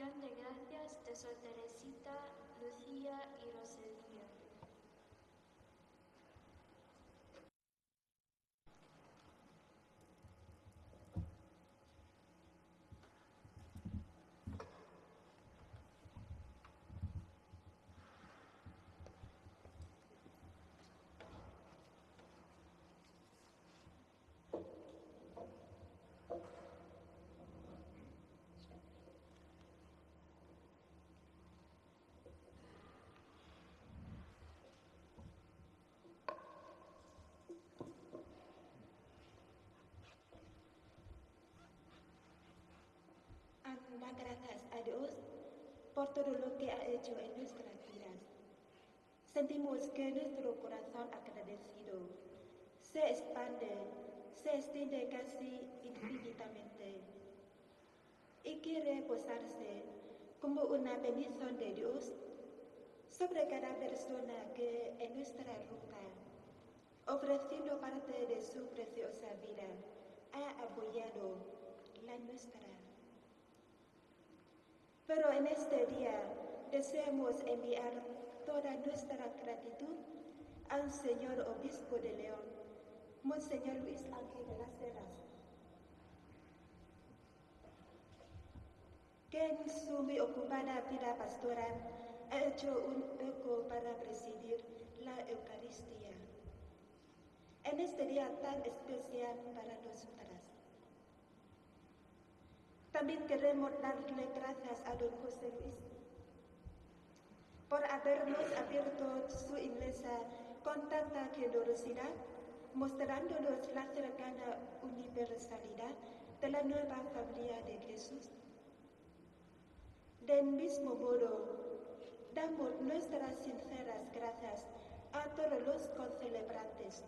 dan de gracias de Sor Teresita, Lucía y Rosalía. Gracias a Dios por todo lo que ha hecho en nuestras vidas. Sentimos que nuestro corazón agradecido se expande, se extiende casi infinitamente y quiere posarse como una bendición de Dios sobre cada persona que en nuestra ruta, ofreciendo parte de su preciosa vida, ha apoyado la nuestra. Pero en este día deseamos enviar toda nuestra gratitud al señor obispo de León, Monseñor Luis Ángel de las Heras, que en su muy ocupada vida pastoral ha hecho un eco para presidir la Eucaristía. En este día tan especial para nosotras. También queremos darle gracias a don José Luis por habernos abierto su iglesia con tanta generosidad, mostrándonos la cercana universalidad de la nueva familia de Jesús. Del mismo modo, damos nuestras sinceras gracias a todos los concelebrantes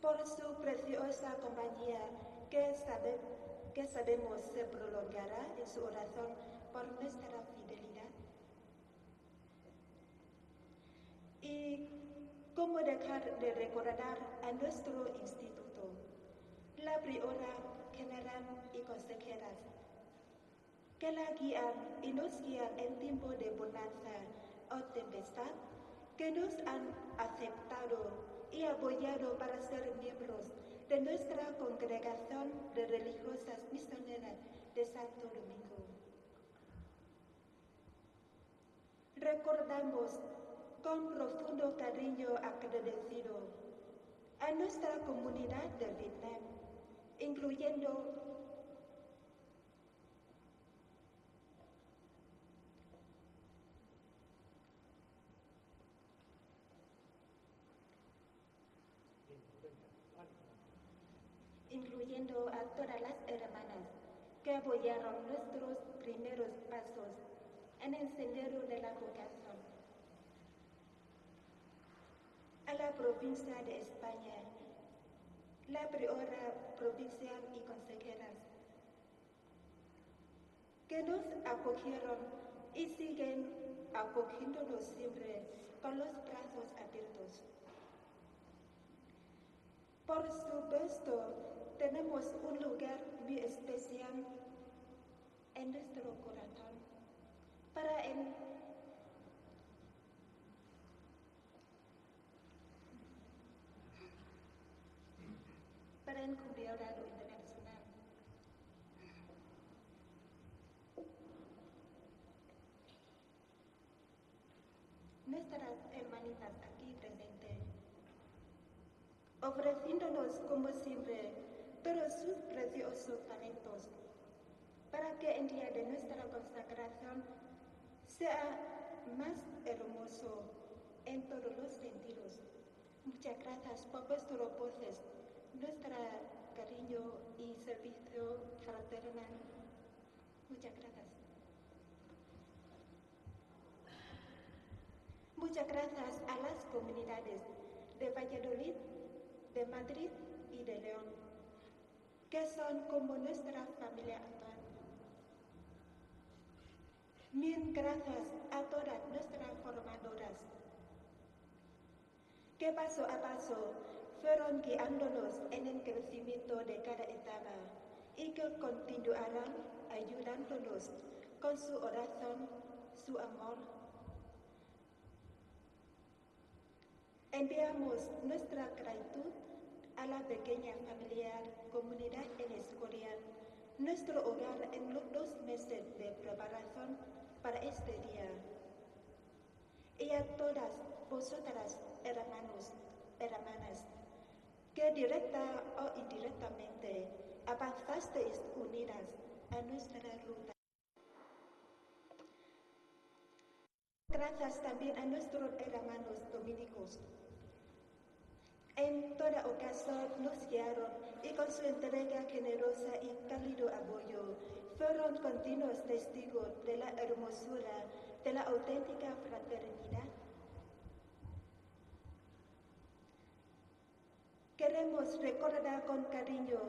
por su preciosa compañía que sabemos que sabemos se prolongará en su oración por nuestra fidelidad. Y cómo dejar de recordar a nuestro instituto, la priora general y consejeras, que la guían y nos guían en tiempo de bonanza o tempestad, que nos han aceptado y apoyado para ser miembros de nuestra congregación de religiosas misioneras de Santo Domingo. Recordamos con profundo cariño agradecido a nuestra comunidad de Vietnam, incluyendo incluyendo a todas las hermanas que apoyaron nuestros primeros pasos en el sendero de la vocación. A la provincia de España, la priora provincial y consejeras, que nos acogieron y siguen acogiéndonos siempre con los brazos abiertos. Por supuesto, tenemos un lugar muy especial en nuestro corazón para el para el Congreso Internacional. Nuestras hermanitas aquí presentes, ofreciéndonos como siempre todos sus preciosos talentos, para que el día de nuestra consagración sea más hermoso en todos los sentidos. Muchas gracias por vuestros voces, nuestro cariño y servicio fraternal. Muchas gracias. Muchas gracias a las comunidades de Valladolid, de Madrid y de León que son como nuestra familia actual. Mil gracias a todas nuestras formadoras que paso a paso fueron guiándonos en el crecimiento de cada etapa y que continuarán ayudándonos con su oración, su amor. Enviamos nuestra gratitud a la pequeña familiar comunidad en Escorial, nuestro hogar en los dos meses de preparación para este día. Y a todas vosotras, hermanos, hermanas, que directa o indirectamente avanzasteis unidas a nuestra ruta. Gracias también a nuestros hermanos dominicos. En toda ocasión nos guiaron y con su entrega generosa y cálido apoyo fueron continuos testigos de la hermosura de la auténtica fraternidad. Queremos recordar con cariño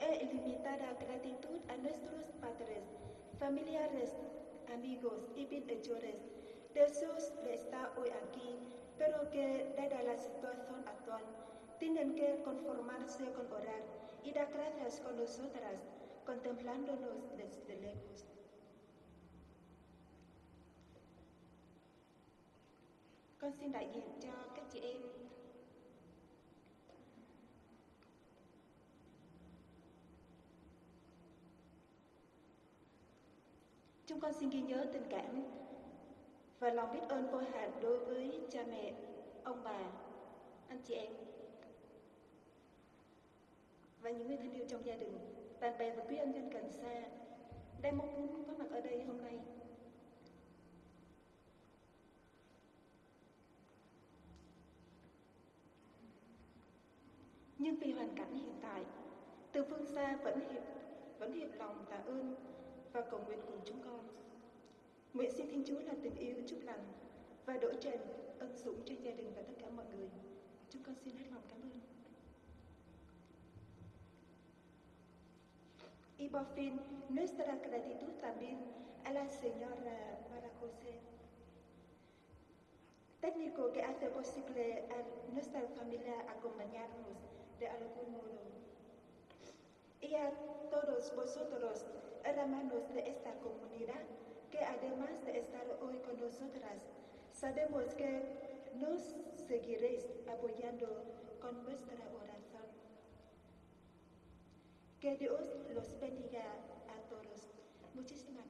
e ilimitada gratitud a nuestros padres, familiares, amigos y bienhechores de estar hoy aquí, pero que, dada la situación actual, tienen que conformarse con orar y dar gracias con nosotras, contemplándonos desde lejos. Con xin đại diện cho các chị em Chúng con xin ghi nhớ tình cảm và lòng biết ơn vô hạn đối với cha mẹ, ông bà, anh chị em và những người thân yêu trong gia đình, bạn bè và quý ân nhân cần xa đang mong muốn có mặt ở đây hôm nay. Nhưng vì hoàn cảnh hiện tại, từ phương xa vẫn hiệp vẫn hiệp lòng tạ ơn và cầu nguyện cùng chúng con. Nguyện xin Thiên Chúa là tình yêu, chúc lành và đổ trền ân sủng trên gia đình và tất cả mọi người. Chúng con xin hết lòng cảm ơn. Y por fin, nuestra gratitud también a la señora Mara José, técnico que hace posible a nuestra familia acompañarnos de algún modo. Y a todos vosotros, hermanos de esta comunidad, que además de estar hoy con nosotras, sabemos que nos seguiréis apoyando con vuestra oración. Que Dios los bendiga a todos. Muchísimas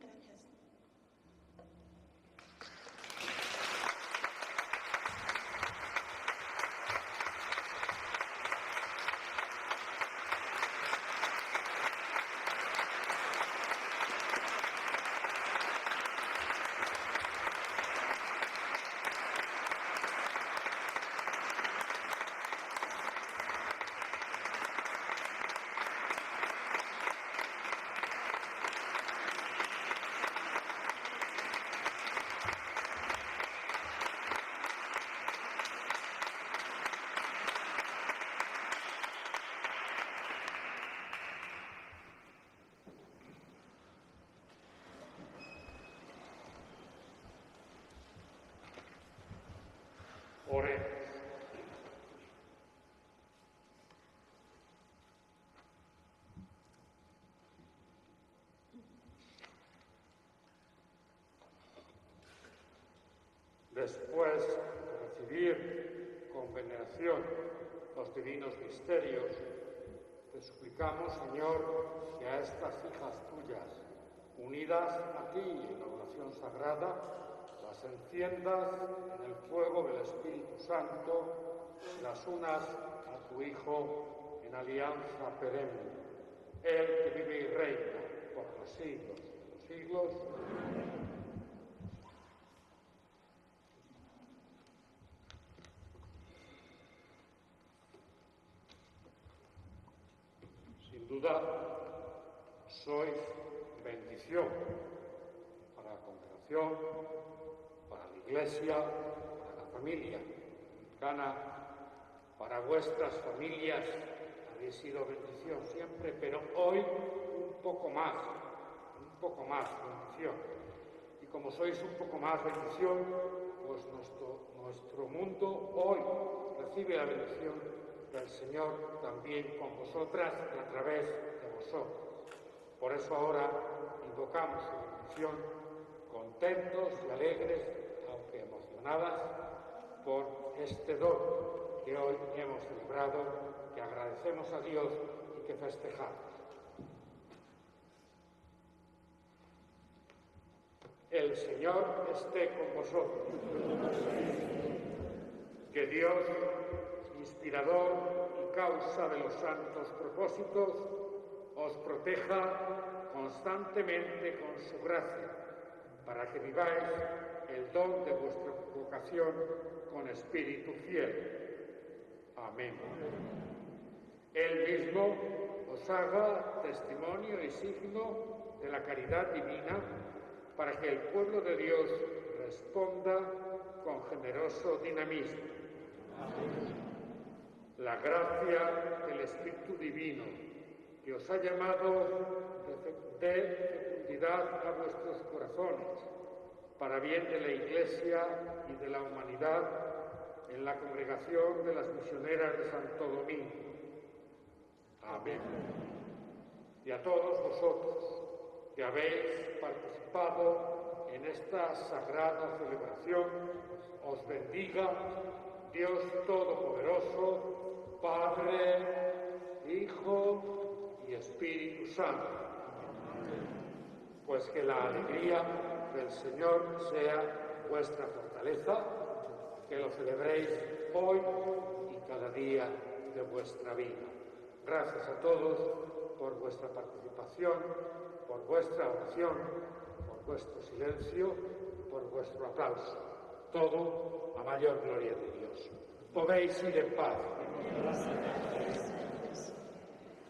Después de recibir con veneración los divinos misterios, te suplicamos, Señor, que a estas hijas tuyas, unidas a ti en la oración sagrada, las enciendas en el fuego del Espíritu Santo las unas a tu Hijo en alianza perenne, Él que vive y reina por los siglos de los siglos. Sin duda, sois bendición para la congregación, para la iglesia, para la familia para vuestras familias. Habéis sido bendición siempre, pero hoy un poco más, un poco más bendición. Y como sois un poco más bendición, pues nuestro, nuestro mundo hoy recibe la bendición del Señor también con vosotras y a través de vosotros. Por eso ahora invocamos su bendición, contentos y alegres, aunque emocionadas, por este don que hoy hemos celebrado, que agradecemos a Dios y que festejamos. El Señor esté con vosotros. Que Dios, inspirador y causa de los santos propósitos, os proteja constantemente con su gracia, para que viváis el don de vuestra vocación con espíritu fiel. Amén. Él mismo os haga testimonio y signo de la caridad divina para que el pueblo de Dios responda con generoso dinamismo. La gracia del Espíritu Divino que os ha llamado de fecundidad a vuestros corazones para bien de la Iglesia y de la humanidad en la congregación de las misioneras de Santo Domingo. Amén. Y a todos vosotros que habéis participado en esta sagrada celebración, os bendiga Dios Todopoderoso, Padre, Hijo y Espíritu Santo. Pues que la alegría del Señor sea vuestra fortaleza, que lo celebréis hoy y cada día de vuestra vida. Gracias a todos por vuestra participación, por vuestra oración, por vuestro silencio, por vuestro aplauso. Todo a mayor gloria de Dios. Podéis ir en paz.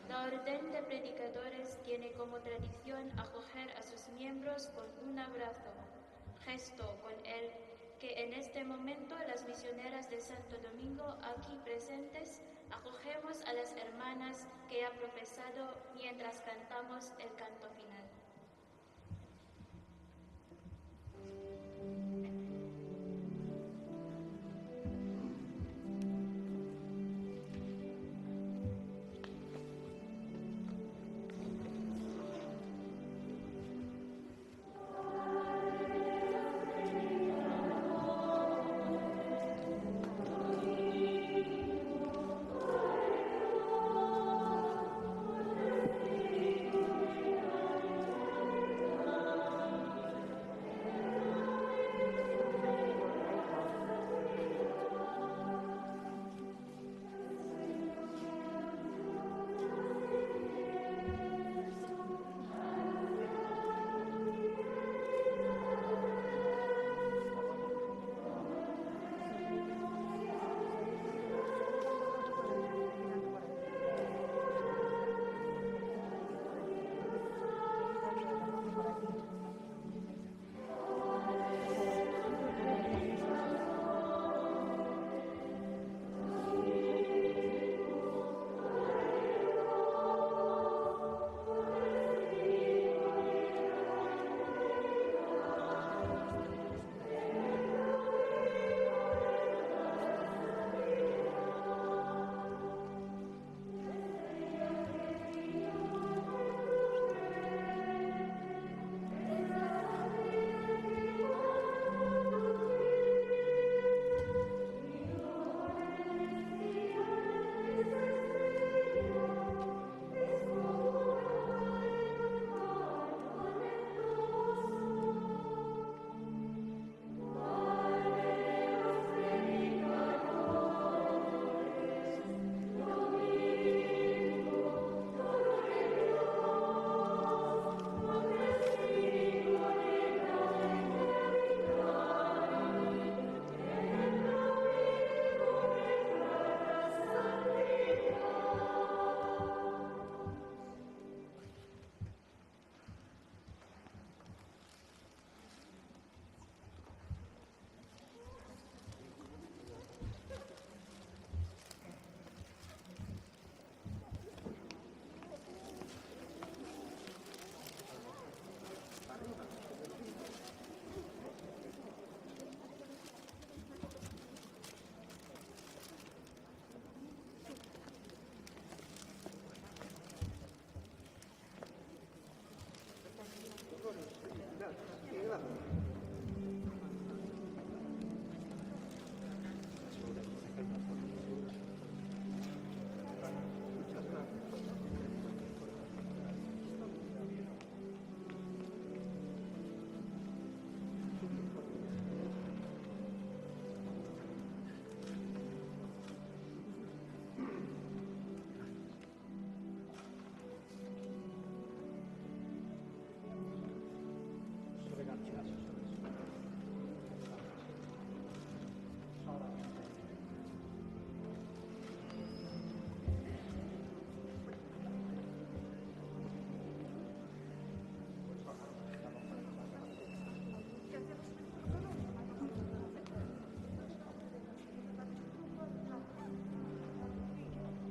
La Orden de Predicadores tiene como tradición acoger a sus miembros con un abrazo, gesto con el que en este momento las misioneras de Santo Domingo aquí presentes acogemos a las hermanas que ha profesado mientras cantamos el canto final.